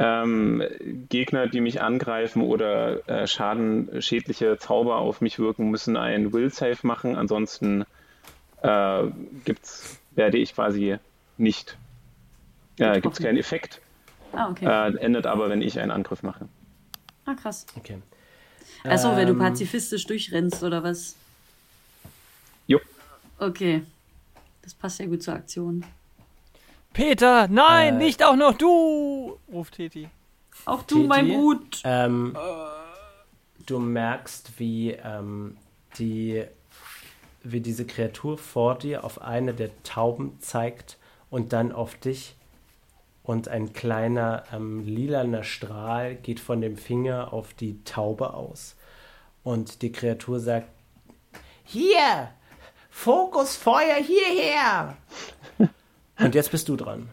C: Ähm, Gegner, die mich angreifen oder äh, Schaden, schädliche Zauber auf mich wirken, müssen ein Will Save machen. Ansonsten äh, gibt's, werde ich quasi nicht, äh, gibt es keinen Effekt.
D: Ah, okay.
C: Äh, endet aber, wenn ich einen Angriff mache.
D: Ah, krass.
B: Okay.
D: Achso, wenn du
B: Ähm,
D: pazifistisch durchrennst oder was?
C: Jo.
D: Okay. Das passt ja gut zur Aktion.
A: Peter, nein,
B: Äh.
A: nicht auch noch du! ruft Teti.
D: Auch du, mein
B: Titi?
D: Brut.
B: Ähm, du merkst, wie ähm, die wie diese Kreatur vor dir auf eine der Tauben zeigt und dann auf dich und ein kleiner ähm, lilaner Strahl geht von dem Finger auf die Taube aus und die Kreatur sagt
F: Hier! Fokus, Feuer, hierher!
B: und jetzt bist du dran.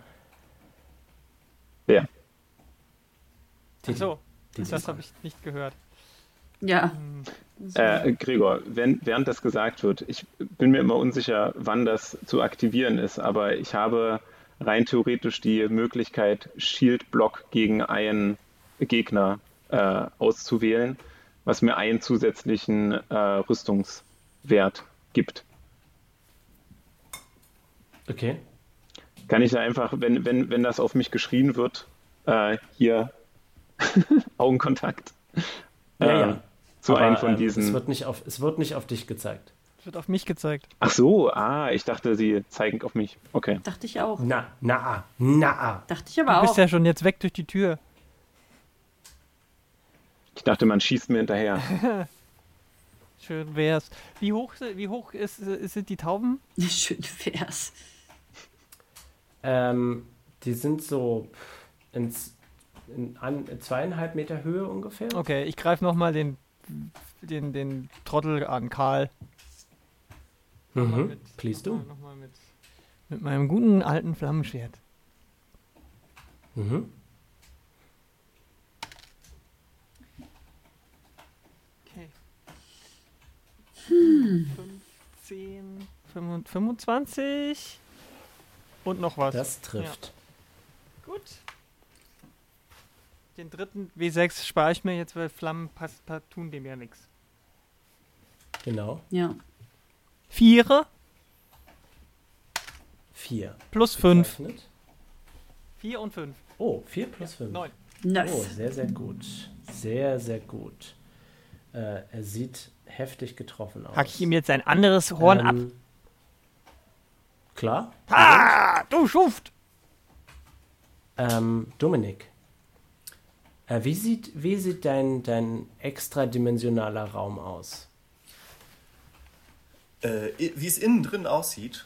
C: Wer?
A: So,
B: Titi
A: das habe ich nicht gehört.
D: Ja.
C: Äh, Gregor, wenn, während das gesagt wird, ich bin mir immer unsicher, wann das zu aktivieren ist, aber ich habe rein theoretisch die Möglichkeit, Shield-Block gegen einen Gegner äh, auszuwählen, was mir einen zusätzlichen äh, Rüstungswert gibt.
B: Okay.
C: Kann ich da einfach, wenn, wenn, wenn das auf mich geschrien wird, äh, hier Augenkontakt
B: Ja, ja.
C: Zu
B: Aber,
C: einem von
B: ähm,
C: diesen.
B: Es wird, nicht auf, es wird nicht auf dich gezeigt.
A: Es wird auf mich gezeigt.
C: Ach so, ah, ich dachte, sie zeigen auf mich. Okay.
D: Dachte ich auch.
B: Na, na, na.
D: Dachte ich aber
A: Du bist
D: auch.
A: ja schon jetzt weg durch die Tür.
C: Ich dachte, man schießt mir hinterher.
A: Schön wär's. Wie hoch, wie hoch ist, ist, sind die Tauben?
D: Schön wär's.
B: Ähm, die sind so ins, in, an, zweieinhalb Meter Höhe ungefähr.
A: Okay, ich greife nochmal den, den, den Trottel an, Karl.
B: Mhm.
A: mit-
B: Please do.
A: nochmal- nochmal mit, mit meinem guten alten Flammenschwert.
B: Mhm.
A: Okay. 15, 25 und noch was.
B: Das trifft.
A: Gut. Den dritten W6 spare ich mir jetzt, weil Flammen passt, tun dem ja nichts.
B: Genau.
D: Ja.
A: Vierer
B: Vier.
A: plus fünf.
B: Gezeichnet.
A: Vier und fünf.
B: Oh, vier plus fünf.
A: Neun.
D: Nice.
B: Oh, sehr, sehr gut. Sehr, sehr gut. Äh, er sieht heftig getroffen aus.
A: Hack ich ihm jetzt ein anderes Horn ab.
B: Ähm, Klar.
A: Ah, du Schuft!
B: Ähm, Dominik. Äh, wie sieht, wie sieht dein, dein extradimensionaler Raum aus?
E: Äh, wie es innen drin aussieht,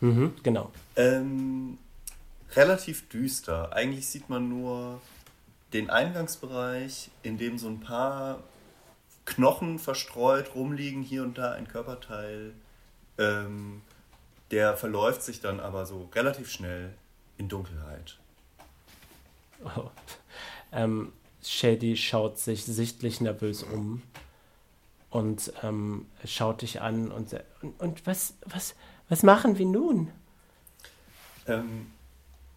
B: Mhm, genau.
E: ähm, relativ düster. Eigentlich sieht man nur den Eingangsbereich, in dem so ein paar Knochen verstreut rumliegen, hier und da ein Körperteil. Ähm, der verläuft sich dann aber so relativ schnell in Dunkelheit.
B: Oh. Ähm, Shady schaut sich sichtlich nervös um und ähm, schaut dich an und, und, und was, was, was machen wir nun?
E: Ähm,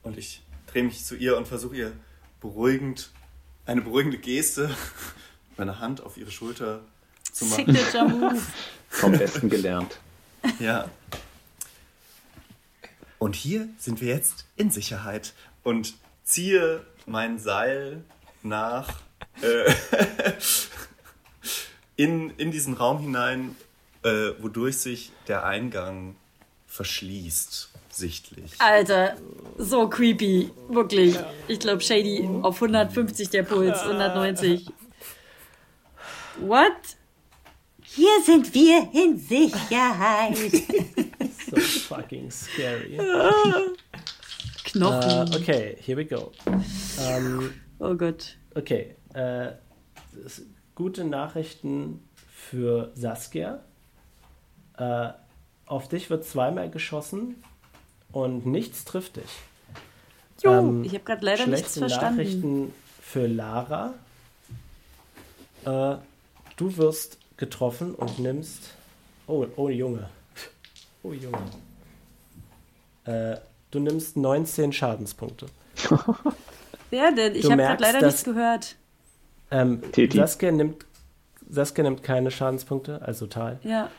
E: und ich drehe mich zu ihr und versuche ihr beruhigend, eine beruhigende Geste, meine Hand auf ihre Schulter zu machen.
D: Signature Move.
C: Vom Besten gelernt.
E: Ja. Und hier sind wir jetzt in Sicherheit und ziehe mein Seil nach äh, in, in diesen Raum hinein, äh, wodurch sich der Eingang verschließt, sichtlich.
D: Alter, so creepy. Wirklich. Ich glaube, Shady auf 150 der Puls, 190. What?
F: Hier sind wir in Sicherheit.
B: So fucking scary.
D: Knochen.
B: Äh, okay, here we go. Ähm,
D: Oh Gott.
B: okay, das- gute Nachrichten für Saskia. Äh, auf dich wird zweimal geschossen und nichts trifft dich.
D: Jo,
B: Ähm,
D: ich habe gerade leider nichts
B: Schlechte
D: verstanden.
B: Nachrichten für Lara. Du wirst getroffen und nimmst. Oh, oh Junge. Oh Junge. Äh, du nimmst 19 Schadenspunkte.
D: Wer denn? Ich habe gerade leider
B: dass-
D: nichts gehört.
B: Ähm. Saskia nimmt, Saskia nimmt keine Schadenspunkte, also Tal.
D: Ja.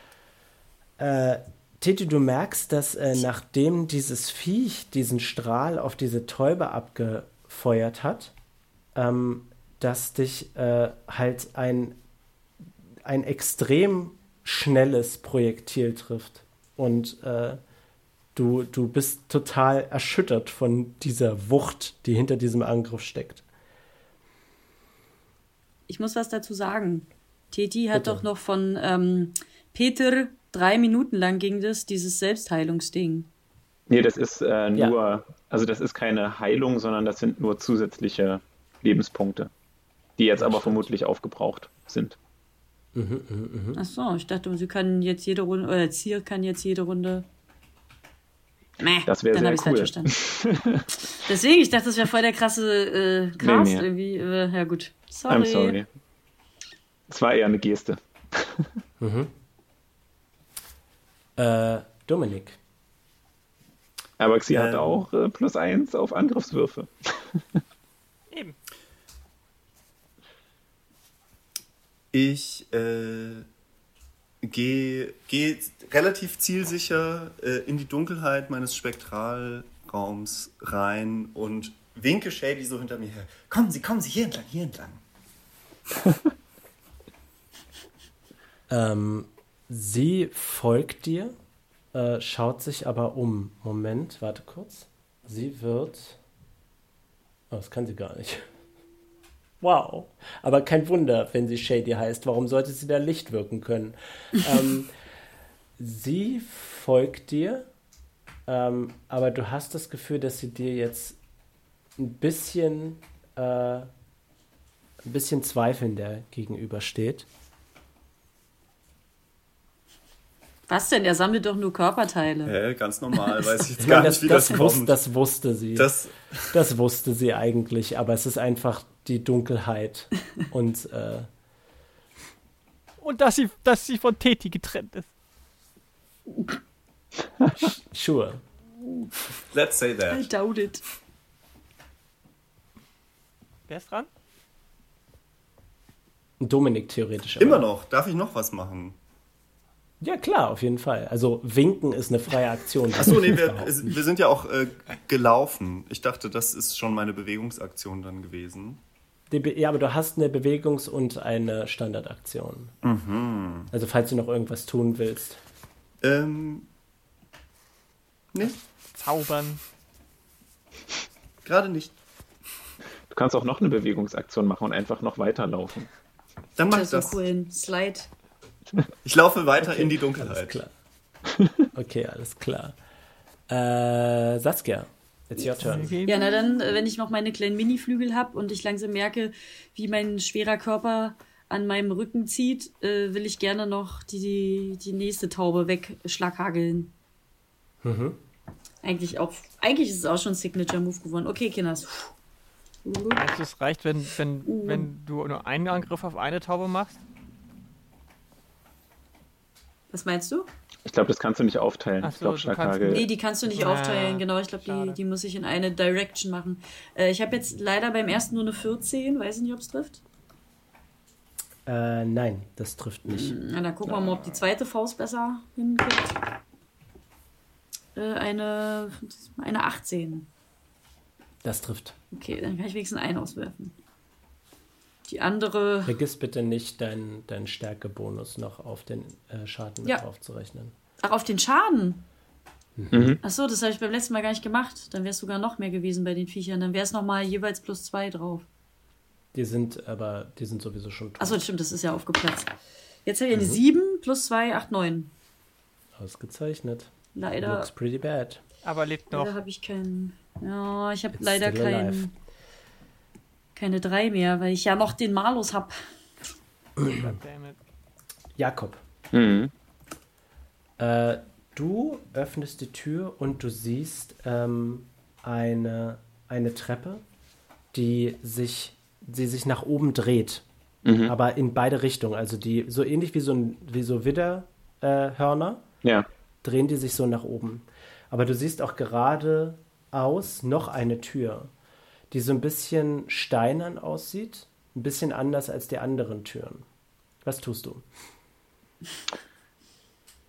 B: Äh, Titi, du merkst, dass äh, nachdem dieses Viech diesen Strahl auf diese Täube abge abgefeuert hat, ähm, dass dich äh, halt ein, ein extrem schnelles Projektil trifft. Und äh, du, du bist total erschüttert von dieser Wucht, die hinter diesem Angriff steckt.
D: Ich muss was dazu sagen. Teti hat Bitte. doch noch von ähm, Peter drei Minuten lang ging das, dieses Selbstheilungsding.
C: Nee, das ist äh, nur, ja. also das ist keine Heilung, sondern das sind nur zusätzliche Lebenspunkte, die jetzt aber vermutlich aufgebraucht sind.
D: Mhm, mh, mh. Ach so, ich dachte, sie kann jetzt jede Runde, oder Zier kann jetzt jede Runde.
C: Meh, das wäre sehr cool. verstanden.
D: Deswegen, ich dachte, das wäre voll der krasse äh, Cast nee, nee. irgendwie. Äh, ja gut, sorry. I'm sorry.
C: Es war eher eine Geste. mhm.
B: Äh, Dominik.
C: Aber sie ähm, hat auch äh, plus eins auf Angriffswürfe. Eben.
E: Ich äh, gehe geh relativ zielsicher äh, in die Dunkelheit meines Spektralraums rein und winke Shady so hinter mir her. Kommen Sie, kommen Sie hier entlang, hier entlang.
B: ähm, sie folgt dir äh, schaut sich aber um. Moment, warte kurz. Sie wird. Oh, das kann sie gar nicht. Wow. Aber kein Wunder, wenn sie Shady heißt. Warum sollte sie da Licht wirken können? ähm, sie folgt dir, ähm, aber du hast das Gefühl, dass sie dir jetzt ein bisschen, äh, ein bisschen zweifelnder gegenübersteht.
D: Was denn? Er sammelt doch nur Körperteile.
E: Hä, ganz normal, weiß ich jetzt gar das, nicht, wie das,
B: das
E: kommt.
B: das wusste sie. Das, das wusste sie eigentlich, aber es ist einfach die Dunkelheit und äh,
A: und dass sie, dass sie von Teti getrennt ist.
B: Sure.
E: Let's say that.
D: I doubt it.
A: Wer ist dran?
B: Dominik theoretisch.
E: Immer noch. Darf ich noch was machen?
B: Ja, klar, auf jeden Fall. Also winken ist eine freie Aktion.
E: Achso, nee, wir, wir, sind ja auch äh, gelaufen. Ich dachte, das ist schon meine Bewegungsaktion dann gewesen.
B: Die, ja, aber du hast eine Bewegungs- und eine Standardaktion. Mhm. Also falls du noch irgendwas tun willst.
E: Ähm. Nee.
A: Zaubern.
E: Gerade nicht.
C: Du kannst auch noch eine Bewegungsaktion machen und einfach noch weiterlaufen.
E: Dann mach das. das.
D: So cool. Slide.
E: Ich laufe weiter okay, in die Dunkelheit.
B: Alles klar. Okay, alles klar. Äh, Saskia, it's your turn.
D: Ja, na dann, äh, wenn ich noch meine kleinen Mini-Flügel habe und ich langsam merke, wie mein schwerer Körper an meinem Rücken zieht, äh, will ich gerne noch die, die nächste Taube wegschlaghageln. Mhm. Eigentlich auch, eigentlich ist es auch schon Signature-Move geworden. Okay, Kinders.
A: Also es reicht, wenn, wenn, uh. wenn du nur einen Angriff auf eine Taube machst?
D: Was meinst du?
C: Ich glaube, das kannst du nicht aufteilen.
D: Ach so, ich glaub, kannst, nee, die kannst du nicht ja, aufteilen, genau. Ich glaube, die, die muss ich in eine Direction machen. Äh, ich habe jetzt leider beim ersten nur eine 14, weiß ich nicht, ob es trifft.
B: Äh, nein, das trifft nicht.
D: Na, dann gucken wir mal, ob die zweite Faust besser hinkriegt. Äh, eine, eine 18.
B: Das trifft.
D: Okay, dann kann ich wenigstens einen auswerfen. Die andere.
B: Vergiss bitte nicht, deinen dein Stärkebonus noch auf den äh, Schaden mit ja. draufzurechnen.
D: Ach, auf den Schaden? Mhm. Achso, das habe ich beim letzten Mal gar nicht gemacht. Dann wäre es sogar noch mehr gewesen bei den Viechern. Dann wäre es nochmal jeweils plus zwei drauf.
B: Die sind aber, die sind sowieso schon
D: tot. Achso, stimmt, das ist ja aufgeplatzt. Jetzt habe ich eine mhm. 7 plus 2, 8, 9.
B: Ausgezeichnet.
D: Leider.
B: Looks pretty bad.
A: Aber lebt noch.
D: Leider habe ich keinen. Ja, ich habe leider keinen keine drei mehr, weil ich ja noch den Malus habe.
B: Jakob. Mhm. Äh, du öffnest die Tür und du siehst ähm, eine, eine Treppe, die sich, die sich nach oben dreht. Mhm. Aber in beide Richtungen. Also die so ähnlich wie so, ein, wie so Widderhörner.
C: Äh, ja.
B: Drehen die sich so nach oben. Aber du siehst auch geradeaus noch eine Tür die so ein bisschen steinern aussieht, ein bisschen anders als die anderen Türen. Was tust du?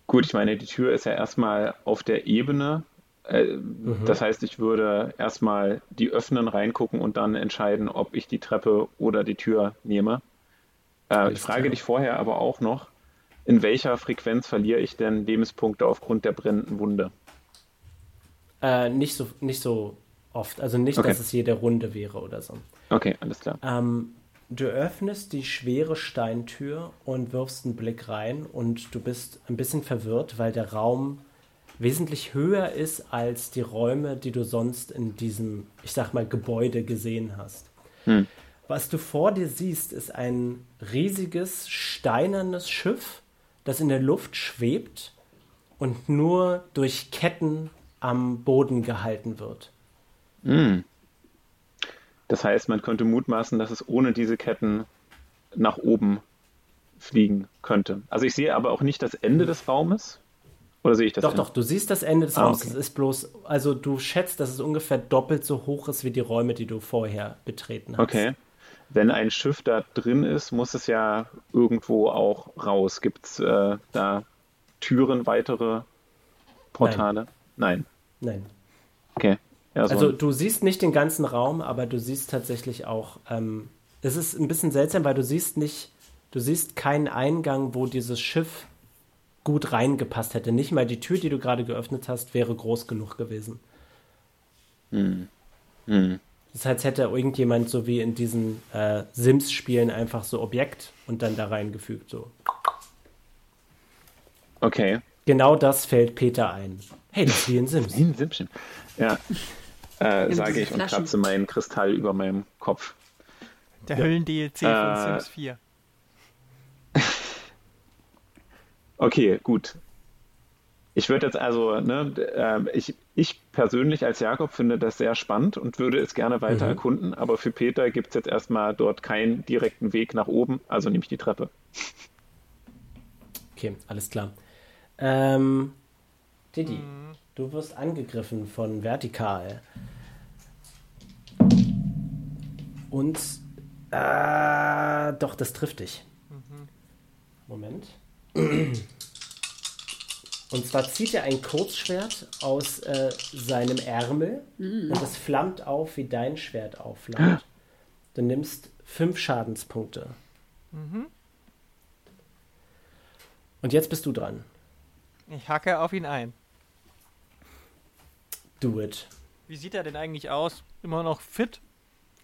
C: Gut, ich meine, die Tür ist ja erstmal auf der Ebene Äh, mhm. Das heißt, ich würde erstmal die öffnen, reingucken und dann entscheiden, ob ich die Treppe oder die Tür nehme. Äh, ich frage klar. dich vorher aber auch noch, in welcher Frequenz verliere ich denn Lebenspunkte aufgrund der brennenden Wunde?
B: Äh, nicht, so, nicht so oft. Also nicht, okay. dass es jede Runde wäre oder so.
C: Okay, alles klar.
B: Ähm, du öffnest die schwere Steintür und wirfst einen Blick rein und du bist ein bisschen verwirrt, weil der Raum wesentlich höher ist als die Räume, die du sonst in diesem, ich sag mal, Gebäude gesehen hast. Hm. Was du vor dir siehst, ist ein riesiges, steinernes Schiff, das in der Luft schwebt und nur durch Ketten am Boden gehalten wird.
C: Hm. Das heißt, man könnte mutmaßen, dass es ohne diese Ketten nach oben fliegen könnte. Also ich sehe aber auch nicht das Ende des Raumes. Oder sehe ich das?
B: Doch, Ende? doch, du siehst das Ende des ah, Raums. Okay. Es ist bloß, also du schätzt, dass es ungefähr doppelt so hoch ist wie die Räume, die du vorher betreten hast.
C: Okay. Wenn ein Schiff da drin ist, muss es ja irgendwo auch raus. Gibt es äh, da Türen, weitere Portale?
B: Nein.
C: Nein.
B: Nein.
C: Okay.
B: Ja, so also du siehst nicht den ganzen Raum, aber du siehst tatsächlich auch, ähm, es ist ein bisschen seltsam, weil du siehst nicht, du siehst keinen Eingang, wo dieses Schiff gut reingepasst hätte. Nicht mal die Tür, die du gerade geöffnet hast, wäre groß genug gewesen. Hm. Hm. Das heißt, hätte irgendjemand so wie in diesen äh, Sims-Spielen einfach so Objekt und dann da reingefügt, so.
C: Okay.
B: Genau das fällt Peter ein. Hey, das ist wie ein Sims.
C: Wie ein Sims. Ja äh, sage ich und kratze meinen Kristall über meinem Kopf.
A: Der Höllen-DLC äh, von Sims 4.
C: okay, gut. Ich würde jetzt also, ne, äh, ich, ich persönlich als Jakob finde das sehr spannend und würde es gerne weiter mhm. erkunden, aber für Peter gibt es jetzt erstmal dort keinen direkten Weg nach oben, also nehme ich die Treppe.
B: Okay, alles klar. Ähm, Didi. Mhm. Du wirst angegriffen von Vertikal. Und äh, doch, das trifft dich. Mhm. Moment. Und zwar zieht er ein Kurzschwert aus äh, seinem Ärmel mhm. und es flammt auf, wie dein Schwert aufflammt. Du nimmst fünf Schadenspunkte. Mhm. Und jetzt bist du dran.
A: Ich hacke auf ihn ein.
B: Do it.
A: Wie sieht er denn eigentlich aus? Immer noch fit?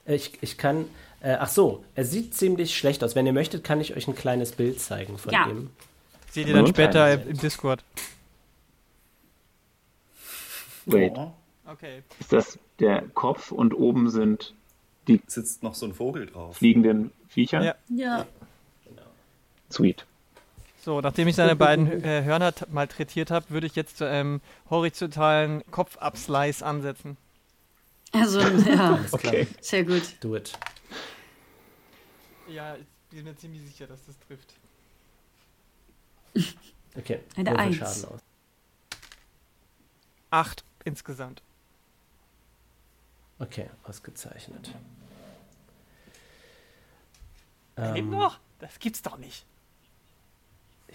B: Ich, ich kann. Äh, ach so, er sieht ziemlich schlecht aus. Wenn ihr möchtet, kann ich euch ein kleines Bild zeigen von ja. ihm.
A: Seht ihr dann später im, im Discord.
C: Wait. Okay. Ist das der Kopf und oben sind die.
E: Sitzt noch so ein Vogel drauf.
C: Fliegenden Viecher?
D: Ja. ja.
C: Sweet.
A: So, nachdem ich seine beiden äh, Hörner malträtiert habe, würde ich jetzt zu einem horizontalen Kopfabslice ansetzen.
D: Also, ja. okay. Sehr gut.
B: Do it.
A: Ja, ich bin mir ziemlich sicher, dass das trifft.
B: Okay.
D: Eine Eins. Schaden aus.
A: Acht insgesamt.
B: Okay, ausgezeichnet.
A: Er lebt ähm, noch? Das gibt's doch nicht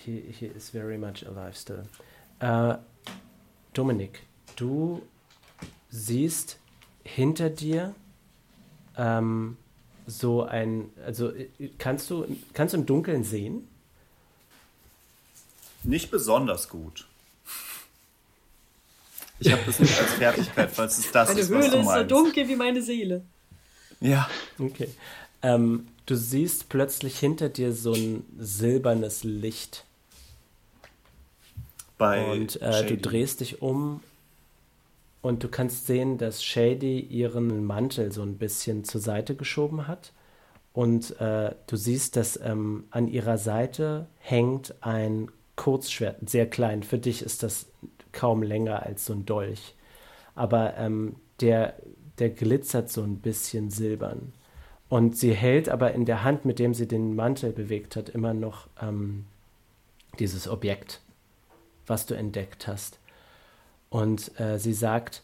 B: he, he is very much alive still. Äh, Dominik, du siehst hinter dir ähm, so ein, also äh, kannst du, kannst du im Dunkeln sehen?
E: Nicht besonders gut. Ich habe das nicht als Fertigkeit, falls es das
D: meine ist, Höhle was du meinst. ist so dunkel wie meine Seele.
E: Ja.
B: Okay. Ähm, du siehst plötzlich hinter dir so ein silbernes Licht. Bei und äh, du drehst dich um und du kannst sehen, dass Shady ihren Mantel so ein bisschen zur Seite geschoben hat. Und äh, du siehst, dass ähm, an ihrer Seite hängt ein Kurzschwert, sehr klein. Für dich ist das kaum länger als so ein Dolch. Aber ähm, der, der glitzert so ein bisschen silbern. Und sie hält aber in der Hand, mit dem sie den Mantel bewegt hat, immer noch ähm, dieses Objekt was du entdeckt hast. Und äh, sie sagt,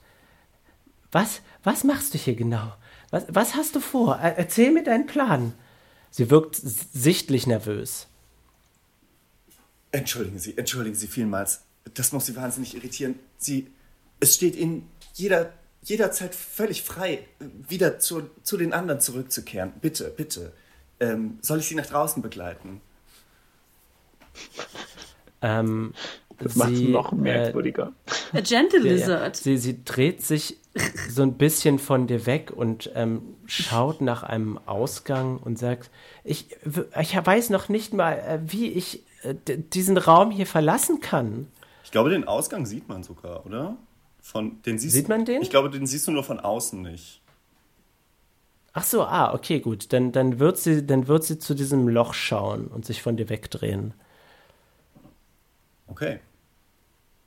B: was, was machst du hier genau? Was, was hast du vor? Erzähl mir deinen Plan. Sie wirkt sichtlich nervös.
E: Entschuldigen Sie, entschuldigen Sie vielmals. Das muss Sie wahnsinnig irritieren. Sie, es steht Ihnen jeder, jederzeit völlig frei, wieder zu, zu den anderen zurückzukehren. Bitte, bitte. Ähm, soll ich Sie nach draußen begleiten?
B: Ähm,
C: Das macht es
B: sie,
C: noch
B: äh,
C: merkwürdiger.
D: A Gentle. Lizard.
B: Sie, sie dreht sich so ein bisschen von dir weg und ähm, schaut nach einem Ausgang und sagt, ich, ich weiß noch nicht mal, äh, wie ich äh, diesen Raum hier verlassen kann.
E: Ich glaube, den Ausgang sieht man sogar, oder? Von, den siehst,
B: Sieht man den?
E: Ich glaube, den siehst du nur von außen nicht.
B: Ach so, ah, okay, gut. Dann, dann, wird sie, dann wird sie zu diesem Loch schauen und sich von dir wegdrehen.
E: Okay.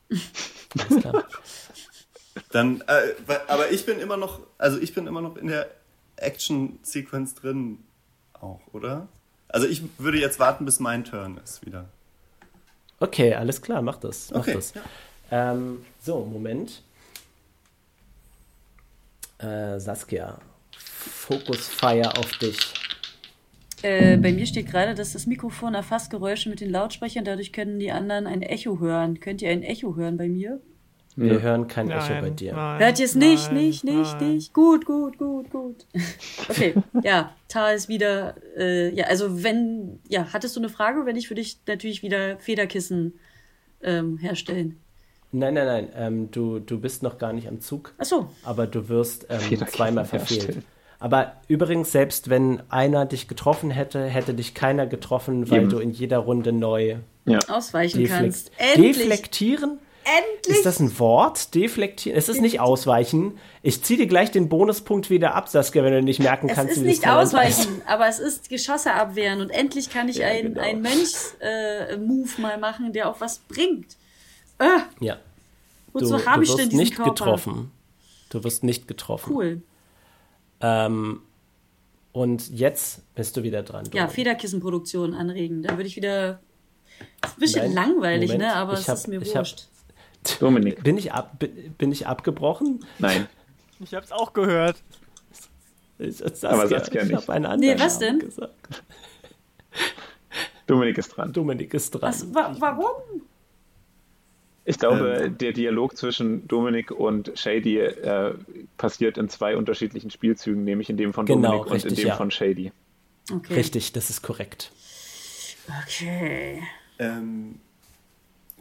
B: Alles klar.
E: Dann, äh, aber ich bin immer noch, also ich bin immer noch in der Action-Sequence drin auch, oder? Also ich würde jetzt warten, bis mein Turn ist wieder.
B: Okay, alles klar, mach das. Mach
E: Okay,
B: das. Ähm, so, Moment. Äh, Saskia, Focus Fire auf dich.
D: Äh, bei mir steht gerade, dass das Mikrofon erfasst Geräusche mit den Lautsprechern, dadurch können die anderen ein Echo hören. Könnt ihr ein Echo hören bei mir?
B: Wir hören kein Echo bei
A: Nein,
B: dir.
A: nein,
D: Hört ihr es nicht,
A: nein,
D: nicht, nicht,
A: nein.
D: nicht? Gut, gut, gut, gut. Okay, ja, Tal ist wieder, äh, ja, also wenn, ja, hattest du eine Frage? Wenn ich für dich natürlich wieder Federkissen ähm, herstellen.
B: Nein, nein, nein, ähm, du, du bist noch gar nicht am Zug,
D: Ach so,
B: aber du wirst ähm, zweimal verfehlt.
C: herstellen.
B: Aber übrigens, selbst wenn einer dich getroffen hätte, hätte dich keiner getroffen, weil
C: Eben.
B: du in jeder Runde neu
C: Ja.
D: ausweichen kannst.
B: deflekt
D: Endlich!
B: deflektieren.
D: Endlich!
B: Ist das ein Wort? Deflektieren? Es ist nicht ausweichen. Ich ziehe dir gleich den Bonuspunkt wieder ab, Saskia, wenn du nicht merken
D: es
B: kannst,
D: ist
B: wie
D: nicht ausweichen, aber es ist Geschosse abwehren und endlich kann ich
C: Ja,
D: ein,
C: genau.
D: ein Mönchs-Move mal machen, der auch was bringt. Äh,
B: Ja.
D: wozu
B: Du,
D: habe ich denn
B: wirst
D: diesen
B: nicht
D: Körper?
B: getroffen. Du wirst nicht getroffen.
D: Cool.
B: Ähm, und jetzt bist du wieder dran.
D: Ja,
B: Dominik.
D: Federkissenproduktion anregen. Dann würde ich wieder. Das ist ein bisschen
B: Nein,
D: langweilig,
B: Moment.
D: ne? Aber
B: Ich
D: es
B: hab-
D: ist mir
B: ich hab-
D: wurscht.
C: Dominik,
B: Bin ich, ab, bin, bin ich abgebrochen?
C: nein.
A: Ich hab's auch gehört.
B: Ich, Saskia,
C: Aber Saskia
B: ich
C: nicht.
B: einen anderen
D: Nee, was
B: Namen
D: denn?
B: gesagt.
C: Dominik ist dran.
B: Dominik ist dran.
D: Was, wa warum?
C: Ich glaube,
E: Ähm.
C: der Dialog zwischen Dominik und Shady äh, passiert in zwei unterschiedlichen Spielzügen, nämlich in dem von
B: Genau,
C: Dominik und in
B: richtig,
C: dem
B: ja.
C: von Shady.
D: Okay.
B: Richtig, das ist korrekt.
D: Okay.
E: Ähm,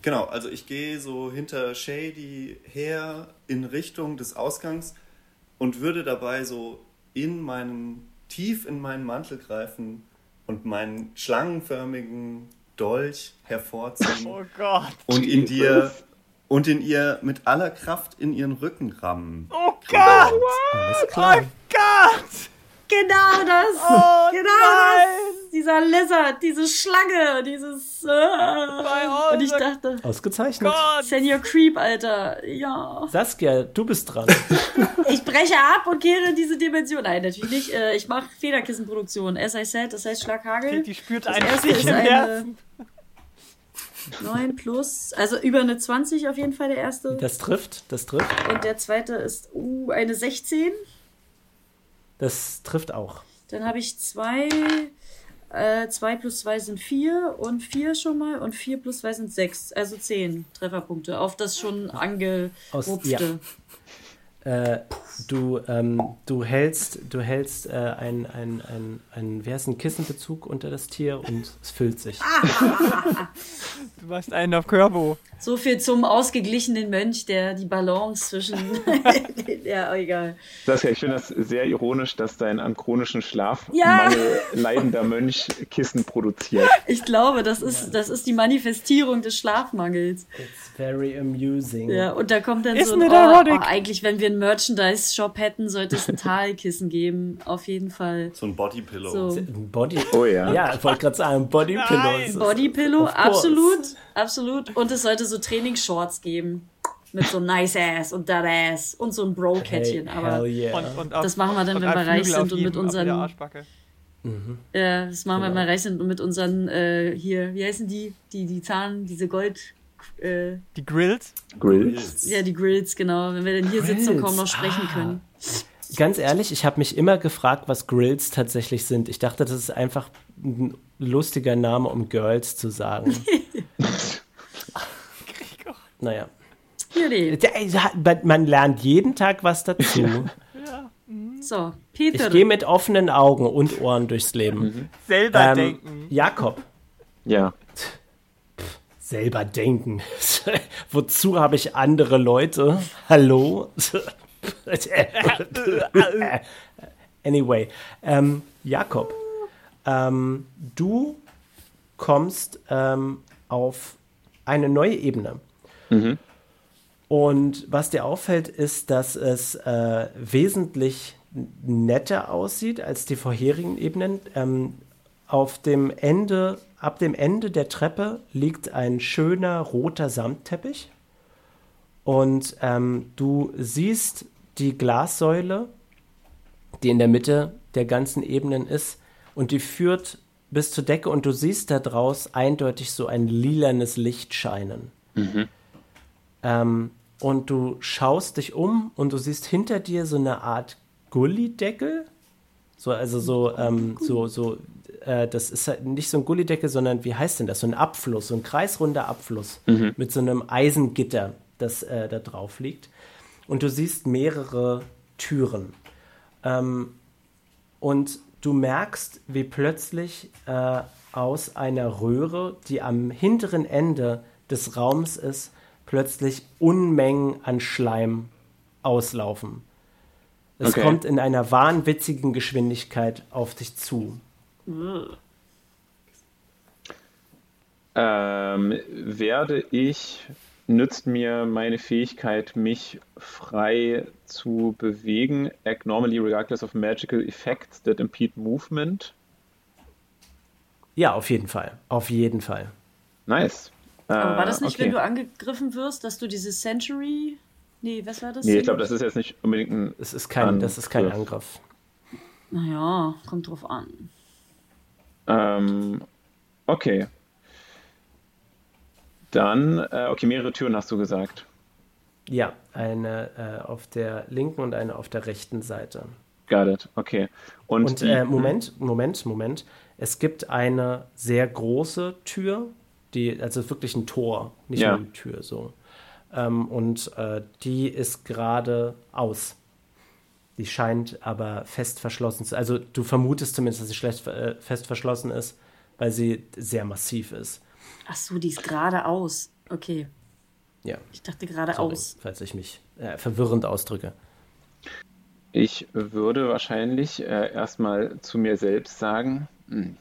E: genau, also ich gehe so hinter Shady her in Richtung des Ausgangs und würde dabei so in meinen, tief in meinen Mantel greifen und meinen schlangenförmigen Dolch hervorziehen
A: Oh Gott.
E: und in dir und in ihr mit aller Kraft in ihren Rücken rammen.
A: Oh Gott.
B: Alles klar.
A: Gott.
D: Genau das!
A: Oh
D: genau
A: nein.
D: das! Dieser Lizard, diese Schlange, dieses. Äh, und ich dachte,
B: Ausgezeichnet.
A: Gott.
D: Senior Creep, Alter. Ja.
B: Saskia, du bist dran.
D: Ich breche ab und kehre in diese Dimension. Nein, natürlich nicht. Äh, Ich mache Federkissenproduktion. As I said, das heißt Schlaghagel.
A: Die spürt
D: Das
A: einen
D: erste
A: Stich
D: ist
A: im
D: eine
A: Herzen.
D: 9 plus, also über eine 20 auf jeden Fall der erste.
B: Das trifft, das trifft.
D: Und der zweite ist uh, eine 16.
B: Das trifft auch.
D: Dann habe ich zwei. Äh, 2 plus 2 sind 4 und 4 schon mal und 4 plus 2 sind 6, also 10 Trefferpunkte auf das schon
B: Aus-
D: angerupfte.
B: Äh, du, ähm, du hältst, du hältst äh, ein, ein, ein, ein, wer ist ein Kissenbezug unter das Tier und es füllt sich.
A: Du machst einen auf Körbo.
D: So viel zum ausgeglichenen Mönch, der die Balance zwischen. ja, egal.
C: Saskia, ich finde das sehr ironisch, dass dein an chronischen Schlafmangel
D: Ja.
C: leidender Mönch Kissen produziert.
D: Ich glaube, das ist, das ist die Manifestierung des Schlafmangels.
B: It's very amusing.
D: Ja, und da kommt dann
A: Isn't
D: so ein, oh, oh, eigentlich, wenn wir einen Merchandise-Shop hätten, sollte es ein Talkissen geben. Auf jeden Fall.
E: So ein Bodypillow.
D: So.
B: Ein Body.
C: Oh ja.
B: Ja, ich wollte gerade sagen, Bodypillow.
D: Bodypillow, absolut, absolut. Und es sollte so Trainingsshorts geben. Mit so nice ass und that ass und so ein Bro-Kettchen.
B: Hey,
D: aber
B: yeah.
A: Und, und auf,
D: Das machen wir dann, wenn wir reich sind und mit unseren-
A: Arschbacke.
D: äh, das machen wir, wenn
B: Genau.
D: wir reich sind und mit unseren, äh, hier, wie heißen die? Die, die Zahn, diese Gold, äh,
A: Die Grills.
C: Grills.
D: ja, die Grills, genau. Wenn wir dann hier sitzen und kaum noch sprechen
B: Ah.
D: können.
B: Ganz ehrlich, ich habe mich immer gefragt, was Grills tatsächlich sind. Ich dachte, das ist einfach ein lustiger Name, um Girls zu sagen. naja. Man lernt jeden Tag was dazu.
D: ja. So, Peter.
B: Ich gehe mit offenen Augen und Ohren durchs Leben. Mhm.
A: Selber ähm, denken.
B: Jakob.
C: Ja.
B: Selber denken. Wozu habe ich andere Leute? Hallo? anyway, ähm, Jakob, ähm, du kommst ähm, auf eine neue Ebene. Mhm. Und was dir auffällt, ist, dass es äh, wesentlich netter aussieht als die vorherigen Ebenen. Ähm, auf dem Ende, ab dem Ende der Treppe liegt ein schöner roter Samtteppich. Und ähm, du siehst die Glassäule, die in der Mitte der ganzen Ebenen ist, und die führt bis zur Decke und du siehst da draus eindeutig so ein lilanes Licht scheinen. Mhm. Ähm, und du schaust dich um und du siehst hinter dir so eine Art Gullideckel. So, also so, ähm, so, so, äh, das ist halt nicht so ein Gullideckel, sondern wie heißt denn das? So ein Abfluss, so ein kreisrunder Abfluss mhm. mit so einem Eisengitter, das äh, da drauf liegt. Und du siehst mehrere Türen. Ähm, und du merkst, wie plötzlich äh, aus einer Röhre, die am hinteren Ende des Raums ist, plötzlich Unmengen an Schleim auslaufen. Es okay. kommt in einer wahnwitzigen Geschwindigkeit auf dich zu.
C: Ähm, werde ich, nützt mir meine Fähigkeit, mich frei zu bewegen, act normally regardless of magical effects that impede movement?
B: Ja, auf jeden Fall. Auf jeden Fall.
C: Nice.
D: Aber war das nicht, okay. wenn du angegriffen wirst, dass du diese Century. Nee, was war das?
C: Nee, ich glaube, das ist jetzt nicht unbedingt ein.
B: Es ist kein, Angriff. das ist kein Angriff.
D: Naja, kommt drauf an.
C: Ähm, okay. Dann, äh, okay, mehrere Türen hast du gesagt.
B: Ja, eine äh, auf der linken und eine auf der rechten Seite.
C: Got it, okay. Und,
B: und äh, Moment, Moment, Moment. Es gibt eine sehr große Tür, die, also wirklich ein Tor, nicht ja. nur eine Tür so. Ähm, und äh, die ist gerade aus. Die scheint aber fest verschlossen zu Also du vermutest zumindest, dass sie schlecht äh, fest verschlossen ist, weil sie sehr massiv ist.
D: Ach so, die ist gerade aus. Okay.
B: Ja.
D: Ich dachte gerade aus.
B: Falls ich mich äh, verwirrend ausdrücke.
C: Ich würde wahrscheinlich äh, erstmal zu mir selbst sagen, mh, hm,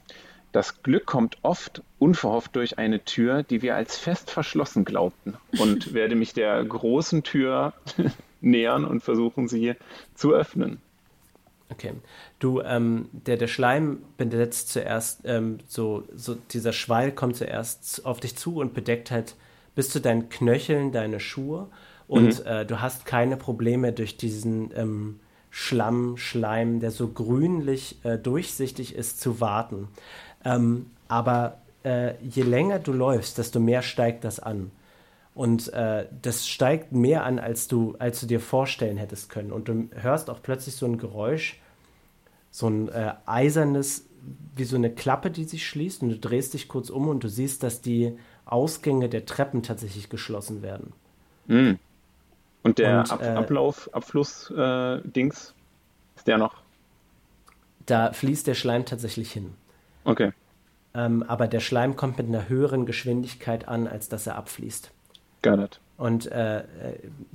C: das Glück kommt oft unverhofft durch eine Tür, die wir als fest verschlossen glaubten und werde mich der großen Tür nähern und versuchen, sie zu öffnen.
B: Okay. Du, ähm, der, der Schleim bedeckt zuerst, ähm, so, so dieser Schwall kommt zuerst auf dich zu und bedeckt halt bis zu deinen Knöcheln deine Schuhe und mhm. äh, du hast keine Probleme durch diesen ähm, Schlamm, Schleim, der so grünlich äh, durchsichtig ist, zu warten. Ähm, aber äh, je länger du läufst, desto mehr steigt das an. Und äh, das steigt mehr an, als du, als du dir vorstellen hättest können. Und du hörst auch plötzlich so ein Geräusch, so ein äh, eisernes, wie so eine Klappe, die sich schließt. Und du drehst dich kurz um und du siehst, dass die Ausgänge der Treppen tatsächlich geschlossen werden.
C: Mm. Und der und, Ab äh, Ablauf, Abfluss-Dings, äh, ist der noch?
B: Da fließt der Schleim tatsächlich hin.
C: Okay.
B: Ähm, aber der Schleim kommt mit einer höheren Geschwindigkeit an, als dass er abfließt.
C: Got it.
B: Und äh,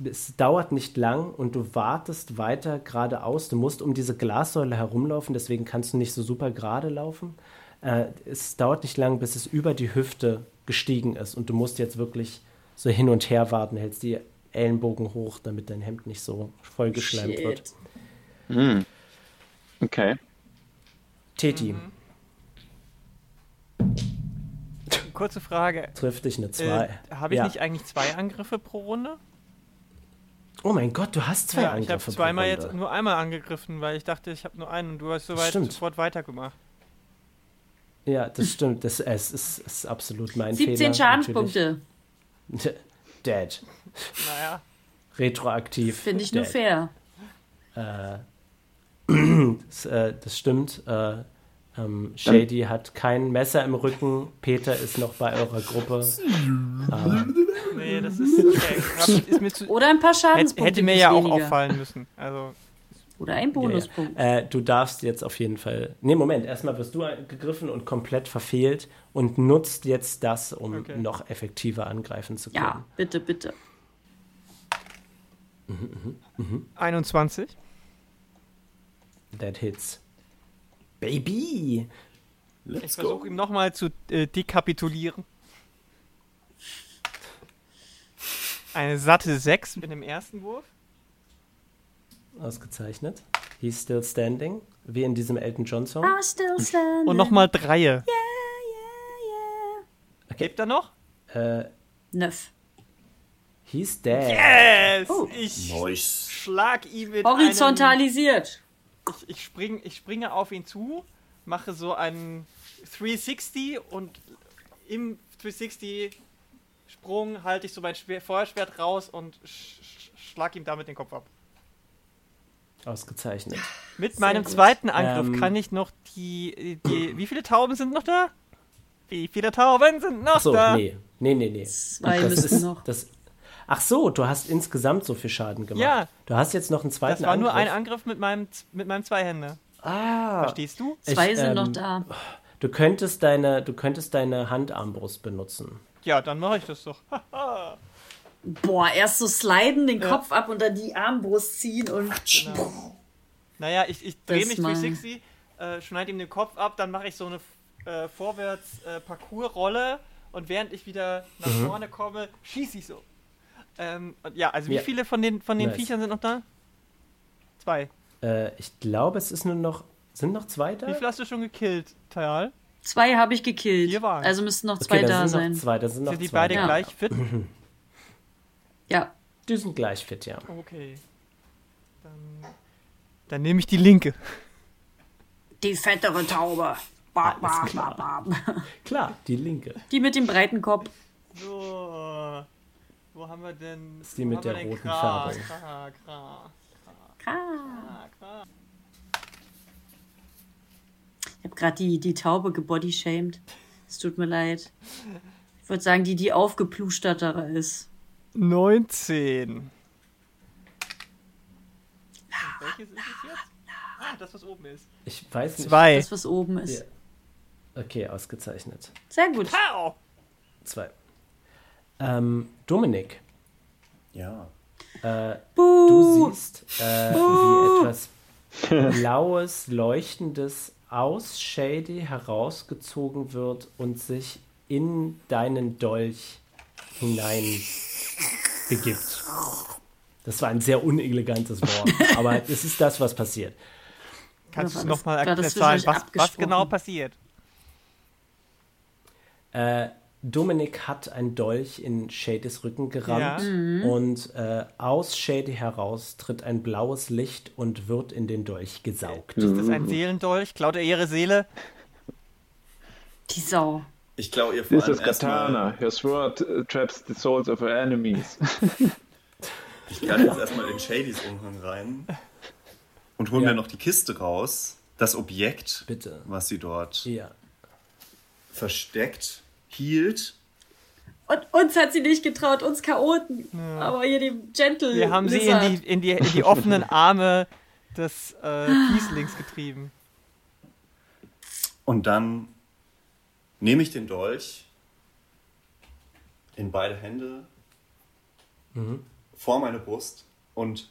B: es dauert nicht lang und du wartest weiter geradeaus. Du musst um diese Glassäule herumlaufen, deswegen kannst du nicht so super gerade laufen. Äh, es dauert nicht lang, bis es über die Hüfte gestiegen ist und du musst jetzt wirklich so hin und her warten, hältst die Ellenbogen hoch, damit dein Hemd nicht so vollgeschleimt Shit. wird.
C: Mm. Okay.
B: Teti. Mhm.
A: Kurze Frage.
B: Trifft dich eine 2.
A: Äh, Habe ich ja. nicht eigentlich zwei Angriffe pro Runde?
B: Oh mein Gott, du hast zwei ja, Angriffe.
A: Ich habe zweimal jetzt nur einmal angegriffen, weil ich dachte, ich habe nur einen und du hast soweit sofort weitergemacht.
B: Ja, das stimmt. Das es ist, ist absolut mein
D: 17
B: Fehler.
D: 17 Schadenspunkte.
B: Dead.
A: Naja.
B: Retroaktiv.
D: Finde ich Dead. nur fair.
B: Äh, das, äh, das, stimmt. Äh, Ähm, Shady hat kein Messer im Rücken. Peter ist noch bei eurer Gruppe.
A: Ah. Nee, das ist, okay. ist
D: mir zu, Oder ein paar Schadenspunkte.
A: Hätte mir ja auch auffallen müssen. Also.
D: Oder ein Bonuspunkt.
B: Ja, ja. Äh, du darfst jetzt auf jeden Fall. Nee, Moment, erstmal wirst du gegriffen und komplett verfehlt und nutzt jetzt das, um okay. noch effektiver angreifen zu können. Ja,
D: bitte, bitte.
A: Mhm, mh, mh. 21.
B: That hits. Baby!
A: Let's ich versuche ihm nochmal zu äh, dekapitulieren. Eine satte 6 mit dem ersten Wurf.
B: Ausgezeichnet. He's still standing. Wie in diesem Elton John Song.
D: I'm still standing.
A: Und nochmal Dreie. Yeah, yeah, yeah. Okay. Lebt er noch?
B: Äh.
D: Neuf.
B: He's dead.
A: Yes! Oh. Ich nice. schlag ihn mit
D: Horizontalisiert.
A: Ich, ich, spring, ich springe auf ihn zu, mache so einen 360 und im 360 Sprung halte ich so mein Schwer Feuerschwert raus und sch schlag ihm damit den Kopf ab.
B: Ausgezeichnet.
A: Mit Sehr meinem gut. zweiten Angriff ähm, kann ich noch die, die. Wie viele Tauben sind noch da? Wie viele Tauben sind noch so, da?
B: Nee, nee, nee, nee.
D: Zwei das müssen ist, noch.
B: Das, ach so, du hast insgesamt so viel Schaden gemacht. Ja. Du hast jetzt noch einen zweiten Angriff. Das war
A: Angriff. nur ein Angriff mit meinem, mit meinem Zweihänder.
B: Ah.
A: Verstehst du?
D: Zwei ich, sind ähm, noch da.
B: Du könntest deine, du könntest deine Handarmbrust benutzen.
A: Ja, dann mache ich das doch.
D: Boah, erst so sliden, den ja. Kopf ab und dann die Armbrust ziehen und. Genau.
A: Naja, ich, ich drehe mich 360, äh, schneide ihm den Kopf ab, dann mache ich so eine äh, Vorwärts-Parcours-Rolle äh, und während ich wieder nach mhm. vorne komme, schieße ich so. Ähm, ja, also wie ja. viele von den, von den nice. Viechern sind noch da? Zwei.
B: Äh, ich glaube, es ist nur noch. Sind noch zwei da?
A: Wie viele hast du schon gekillt, Tayal?
D: Zwei habe ich gekillt. Vier waren. Also müssten noch zwei okay, da sein.
B: Noch zwei, da sind noch
A: sind die
B: zwei.
A: beide ja. gleich fit?
D: ja.
B: Die sind gleich fit, ja.
A: Okay. Dann, dann nehme ich die linke.
D: Die fettere Taube. Ba, ba,
B: klar. Ba, klar, die linke.
D: Die mit dem breiten Kopf.
A: So. Wo haben wir denn?
B: Das ist die mit der roten Färbung.
A: Kra, kra,
D: kra, kra. Ich habe gerade die, die Taube gebodyshamed. Es tut mir leid. Ich würde sagen, die, die aufgeplustertere ist.
A: 19. Welches ist es jetzt? Ah, das, was oben ist.
B: Ich weiß
A: nicht. Zwei.
D: Das, was oben ist. Ja.
B: Okay, ausgezeichnet.
D: Sehr gut.
A: Pow!
B: Zwei. Ähm, Dominik.
E: Ja.
B: Äh, du siehst, äh, wie etwas blaues, leuchtendes aus Shady herausgezogen wird und sich in deinen Dolch hinein begibt. Das war ein sehr unelegantes Wort, aber es ist das, was passiert.
A: Kannst du nochmal erklären, was, was genau passiert?
B: Äh, Dominik hat ein Dolch in Shadys Rücken gerammt
A: ja.
B: mhm. und äh, aus Shady heraus tritt ein blaues Licht und wird in den Dolch gesaugt.
A: Ist das ein Seelendolch? Klaut er ihre Seele?
D: Die Sau.
E: Ich glaube ihr vor
C: This is Katana. Your sword traps the souls of our enemies.
E: ich kann jetzt erstmal in Shadys Umhang rein und holen ja. mir noch die Kiste raus. Das Objekt,
B: Bitte.
E: was sie dort
B: ja.
E: versteckt hielt.
D: Und uns hat sie nicht getraut, uns Chaoten. Ja. Aber hier dem Gentle.
A: Wir haben Lizard. sie in die, in, die, in die offenen Arme des äh, Kieslings getrieben.
E: Und dann nehme ich den Dolch in beide Hände mhm. vor meine Brust und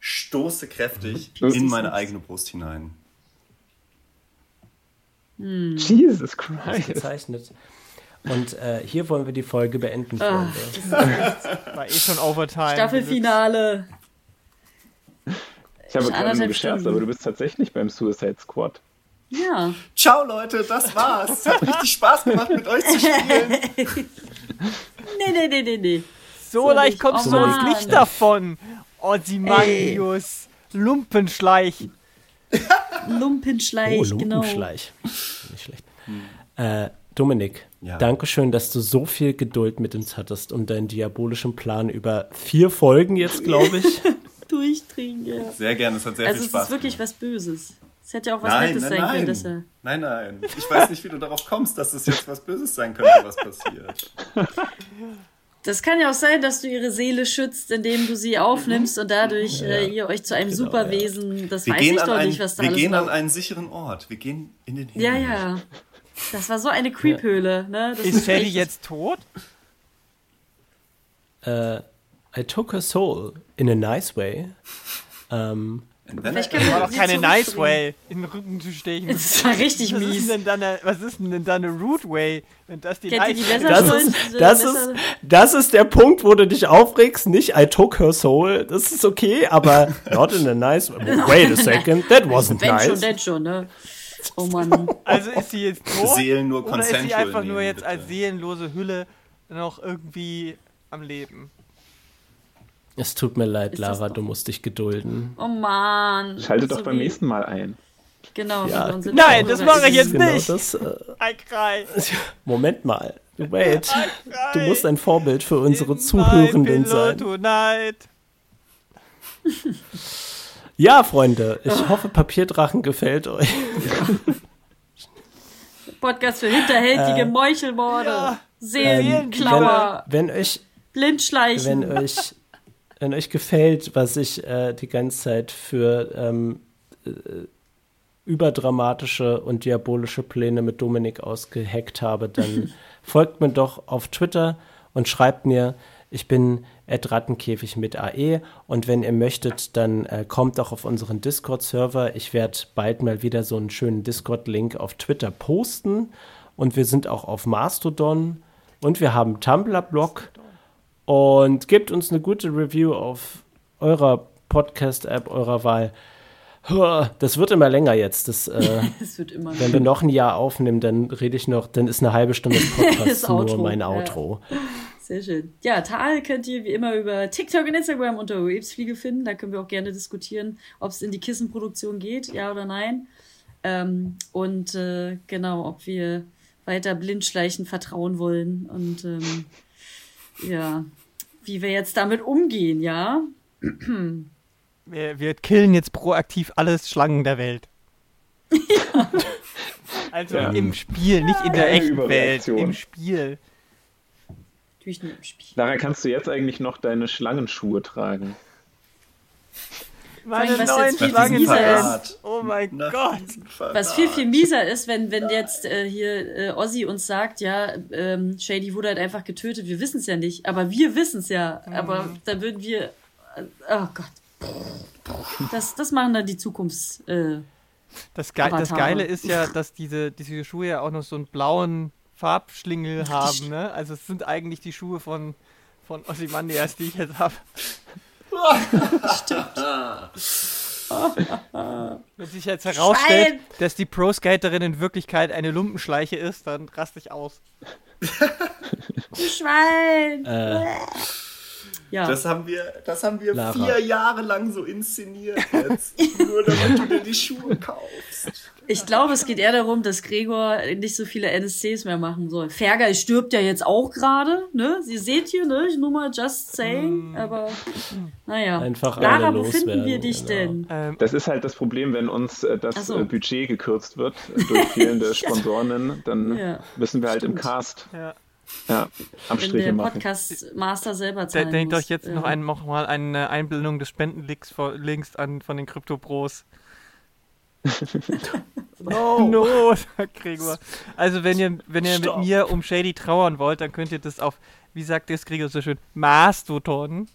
E: stoße kräftig mhm. in meine eigene Brust hinein.
A: Hm. Jesus Christ.
B: Ausgezeichnet. Und äh, hier wollen wir die Folge beenden,
A: ah, Freunde. War eh schon Overtime.
D: Staffelfinale.
C: Ich habe gerade nur gescherzt, aber du bist tatsächlich beim Suicide Squad.
D: Ja.
E: Ciao, Leute, das war's. Es hat richtig Spaß gemacht, mit euch zu spielen.
D: nee, nee, nee, nee, nee.
A: So, so leicht kommst du uns nicht davon. Ozymandius. Lumpenschleich.
D: Lumpenschleich,
B: oh,
D: genau.
B: Lumpenschleich. Nicht schlecht. Hm. Äh, Dominik, ja. Dankeschön, dass du so viel Geduld mit uns hattest und deinen diabolischen Plan über vier Folgen jetzt, glaube ich.
D: Durchdringen, ja.
E: Sehr gerne, es hat sehr
D: also
E: viel Spaß
D: Also es ist wirklich was Böses. Es hätte ja auch was
E: Nein,
D: Nettes
E: nein,
D: sein können,
E: nein.
D: dass er.
E: Nein, nein. Ich weiß nicht, wie du darauf kommst, dass es jetzt was Böses sein könnte, was passiert.
D: Das kann ja auch sein, dass du ihre Seele schützt, indem du sie aufnimmst und dadurch äh, ihr euch zu einem
B: Genau,
D: Superwesen. Das
E: Wir
D: weiß
E: gehen,
D: ich
E: an,
D: doch
E: ein,
D: nicht, was da
E: wir
D: alles
E: gehen an
D: war.
E: einen sicheren Ort. Wir gehen in den Himmel.
D: Ja, ja. Das war so eine Creep-Höhle, ne? Das
A: Ist
D: echt-
A: jetzt tot?
B: Äh, I took her soul in a nice way.
D: Können wir
A: War doch keine nice way, in den Rücken zu stechen.
D: Das war richtig
A: Was ist,
D: mies.
A: denn dann eine, was ist denn dann eine Root way, wenn das die
D: Kennt
A: nice
D: die
B: das, ist, das, ist, das ist der Punkt, wo du dich aufregst. Nicht I took her soul. Das ist okay, aber not in a nice way. Wait a second, that wasn't
D: Wenn schon,
B: nice.
D: denn schon, ne? Oh Mann.
A: Also ist sie jetzt tot?
E: Seelen nur
A: Oder ist sie einfach nur jetzt
E: bitte.
A: als seelenlose Hülle noch irgendwie am Leben?
B: Es tut mir leid, Lara, du musst dich gedulden.
D: Oh Mann.
C: Schaltet doch
D: So
C: beim nächsten Mal ein.
D: Genau.
B: Ja,
A: Nein, das mache ich jetzt
B: Genau
A: nicht.
B: das. Äh,
A: I cry.
B: Moment mal. Wait. Du musst ein Vorbild für unsere
A: In
B: Zuhörenden sein.
A: Tonight.
B: Ja, Freunde, ich hoffe, Papierdrachen gefällt euch.
D: Podcast für hinterhältige Meuchelmorde,
A: ja.
D: Seelenklauer,
B: Wenn, wenn euch
D: Blindschleichen.
B: wenn euch, wenn euch gefällt, was ich äh, die ganze Zeit für ähm, äh, überdramatische und diabolische Pläne mit Dominik ausgeheckt habe, dann folgt mir doch auf Twitter und schreibt mir, ich bin Ed Rattenkäfig mit AE und wenn ihr möchtet, dann äh, kommt doch auf unseren Discord-Server. Ich werde bald mal wieder so einen schönen Discord-Link auf Twitter posten und wir sind auch auf Mastodon und wir haben Tumblr-Blog und gebt uns eine gute Review auf eurer Podcast-App eurer Wahl. Das wird immer länger jetzt. Das, äh,
D: immer
B: wenn wir noch ein Jahr aufnehmen, dann rede ich noch, dann ist eine halbe Stunde
D: Das
B: nur
D: Outro,
B: mein
D: ja. Sehr schön. Ja, Tal könnt ihr wie immer über TikTok und Instagram unter Wavesfliege finden. Da können wir auch gerne diskutieren, ob es in die Kissenproduktion geht, ja oder nein. Ähm, und äh, genau, ob wir weiter Blindschleichen vertrauen wollen und ähm, ja, wie wir jetzt damit umgehen, ja.
A: Wir, wir killen jetzt proaktiv alles Schlangen der Welt. Also
C: Ja.
A: im Spiel, nicht in der
C: Keine
A: echten Welt. Im Spiel.
D: Natürlich nur im Spiel.
C: Lara, kannst du jetzt eigentlich noch deine Schlangensschuhe tragen?
A: Meine
D: was
A: neuen
D: jetzt viel fieser
A: Verrat. Oh mein
E: Nach
A: Gott.
D: Was viel, viel mieser ist, wenn, wenn jetzt äh, hier äh, Ozzy uns sagt, ja, ähm, Shady wurde halt einfach getötet, wir wissen es ja nicht, aber wir wissen es ja. Aber da würden wir. Äh, oh Gott. Das, das machen dann die Zukunfts. Äh,
A: Das, Ge das
D: Avatare.
A: Geile ist ja, dass diese, diese Schuhe ja auch noch so einen blauen Farbschlingel haben, ne? Also es sind eigentlich die Schuhe von, von Ozymandias, die ich jetzt habe. Wenn sich jetzt herausstellt,
D: Schwein!
A: dass die Pro-Skaterin in Wirklichkeit eine Lumpenschleiche ist, dann raste ich aus.
D: Schwein!
B: Äh,
D: ja.
E: Das haben wir, das haben wir
B: Lara.
E: vier Jahre lang so inszeniert jetzt. Nur damit du dir die Schuhe kaufst.
D: Ich glaube, es geht eher darum, dass Gregor nicht so viele NSCs mehr machen soll. Fergal stirbt ja jetzt auch gerade, ne? Sie seht hier, ne? Nur mal just saying, aber naja.
B: Einfach
D: Lara,
B: alle
D: wo finden wir dich
B: genau.
D: denn?
A: Ähm,
C: Das ist halt das Problem, wenn uns äh, das
D: so.
C: äh, Budget gekürzt wird durch fehlende Sponsoren, dann
D: Ja,
C: müssen wir halt im
D: stimmt.
C: Cast
A: ja.
C: ja,
D: Wenn
C: Abstriche
D: der
C: machen.
D: Podcast-Master selber zahlen
A: denkt
D: muss.
A: euch jetzt
D: Äh,
A: noch, ein, noch mal eine Einblendung des Spendenlinks vor- Links an von den Krypto-Pros.
B: No.
A: No, sagt Gregor. Also wenn ihr, wenn ihr mit mir um Shady trauern wollt, dann könnt ihr das auf, wie sagt es Gregor so schön, Mastodon.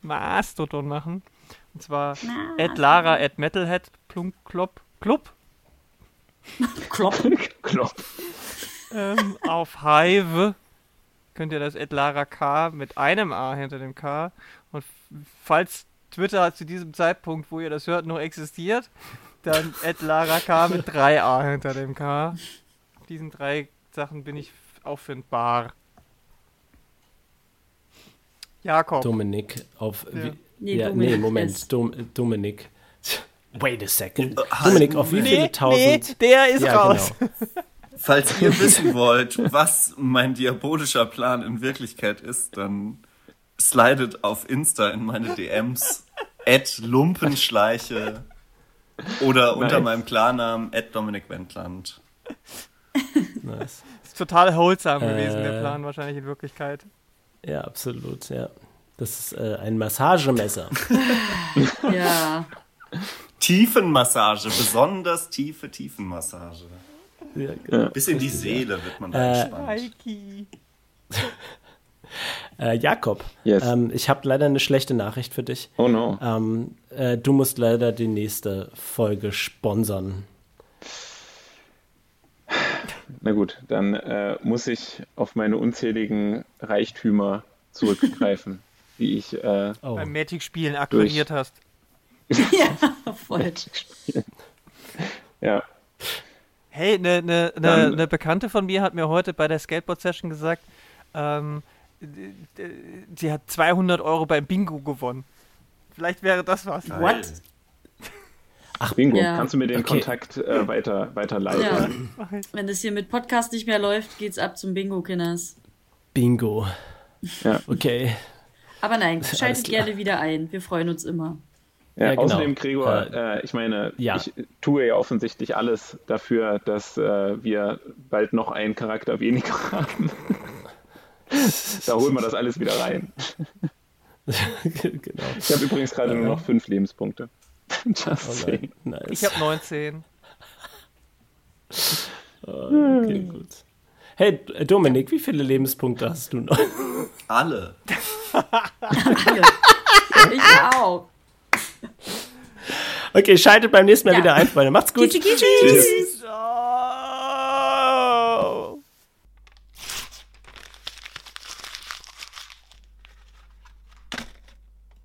A: Mastodon machen. Und zwar at Lara at Metalhead plunk, Klopp, Club
D: Klopp.
C: Klopp.
A: ähm, auf Hive könnt ihr das at Lara K mit einem A hinter dem K. Und falls Twitter zu diesem Zeitpunkt, wo ihr das hört, noch existiert, dann at Lara K mit drei A hinter dem K. Auf diesen drei Sachen bin ich auffindbar. Jakob.
B: Dominik auf.
A: Ja.
B: Wie,
D: Nee,
B: ja,
D: Dominik
B: nee, Moment. Dom, Dominik. Wait a second.
E: halt,
B: Dominik, auf wie viele
A: nee,
B: tausend.
A: der ist
B: ja,
A: raus.
B: genau.
E: Falls ihr wissen wollt, was mein diabolischer Plan in Wirklichkeit ist, dann slidet auf Insta in meine DMs. Lumpenschleiche Oder unter meinem Klarnamen Ed Dominik Wendland.
A: nice. Ist total wholesome äh, gewesen, der Plan wahrscheinlich in Wirklichkeit.
B: Ja, absolut, ja. Das ist äh, ein Massagemesser.
D: ja.
E: Tiefenmassage, besonders tiefe Tiefenmassage. Ja, genau. Bis in die Seele wird man da äh, entspannt.
B: Äh, Jakob, yes. ähm, ich habe leider eine schlechte Nachricht für dich.
C: Oh no.
B: Ähm, äh, du musst leider die nächste Folge sponsern.
C: Na gut, dann äh, muss ich auf meine unzähligen Reichtümer zurückgreifen, die ich äh,
A: oh. beim Magic-Spielen akquiriert hast.
D: ja, voll.
C: ja.
A: Hey, eine ne, ne, ne Bekannte von mir hat mir heute bei der Skateboard-Session gesagt, ähm, sie hat 200 Euro beim Bingo gewonnen. Vielleicht wäre das was.
D: What?
C: Ach, Bingo, ja. kannst du mir den okay. Kontakt äh, weiter, weiterleiten?
D: Ja. Wenn das hier mit Podcast nicht mehr läuft, geht's ab zum Bingo, Kinders.
B: Bingo.
C: Ja.
B: Okay.
D: Aber nein, schaltet gerne wieder ein. Wir freuen uns immer.
C: Ja, ja genau. Außerdem, Gregor, äh, äh, ich meine, ja. ich tue ja offensichtlich alles dafür, dass äh, wir bald noch einen Charakter weniger haben da holen wir das alles wieder rein. genau. Ich habe übrigens gerade nur noch fünf Lebenspunkte.
A: Just oh nice. Ich habe 19.
B: okay, gut. Hey, Dominik, wie viele Lebenspunkte hast du noch?
E: Alle.
D: Alle. Ich auch.
B: Okay, schaltet beim nächsten Mal ja. wieder ein, Freunde. Macht's gut.
D: Tschüss. Tschüss.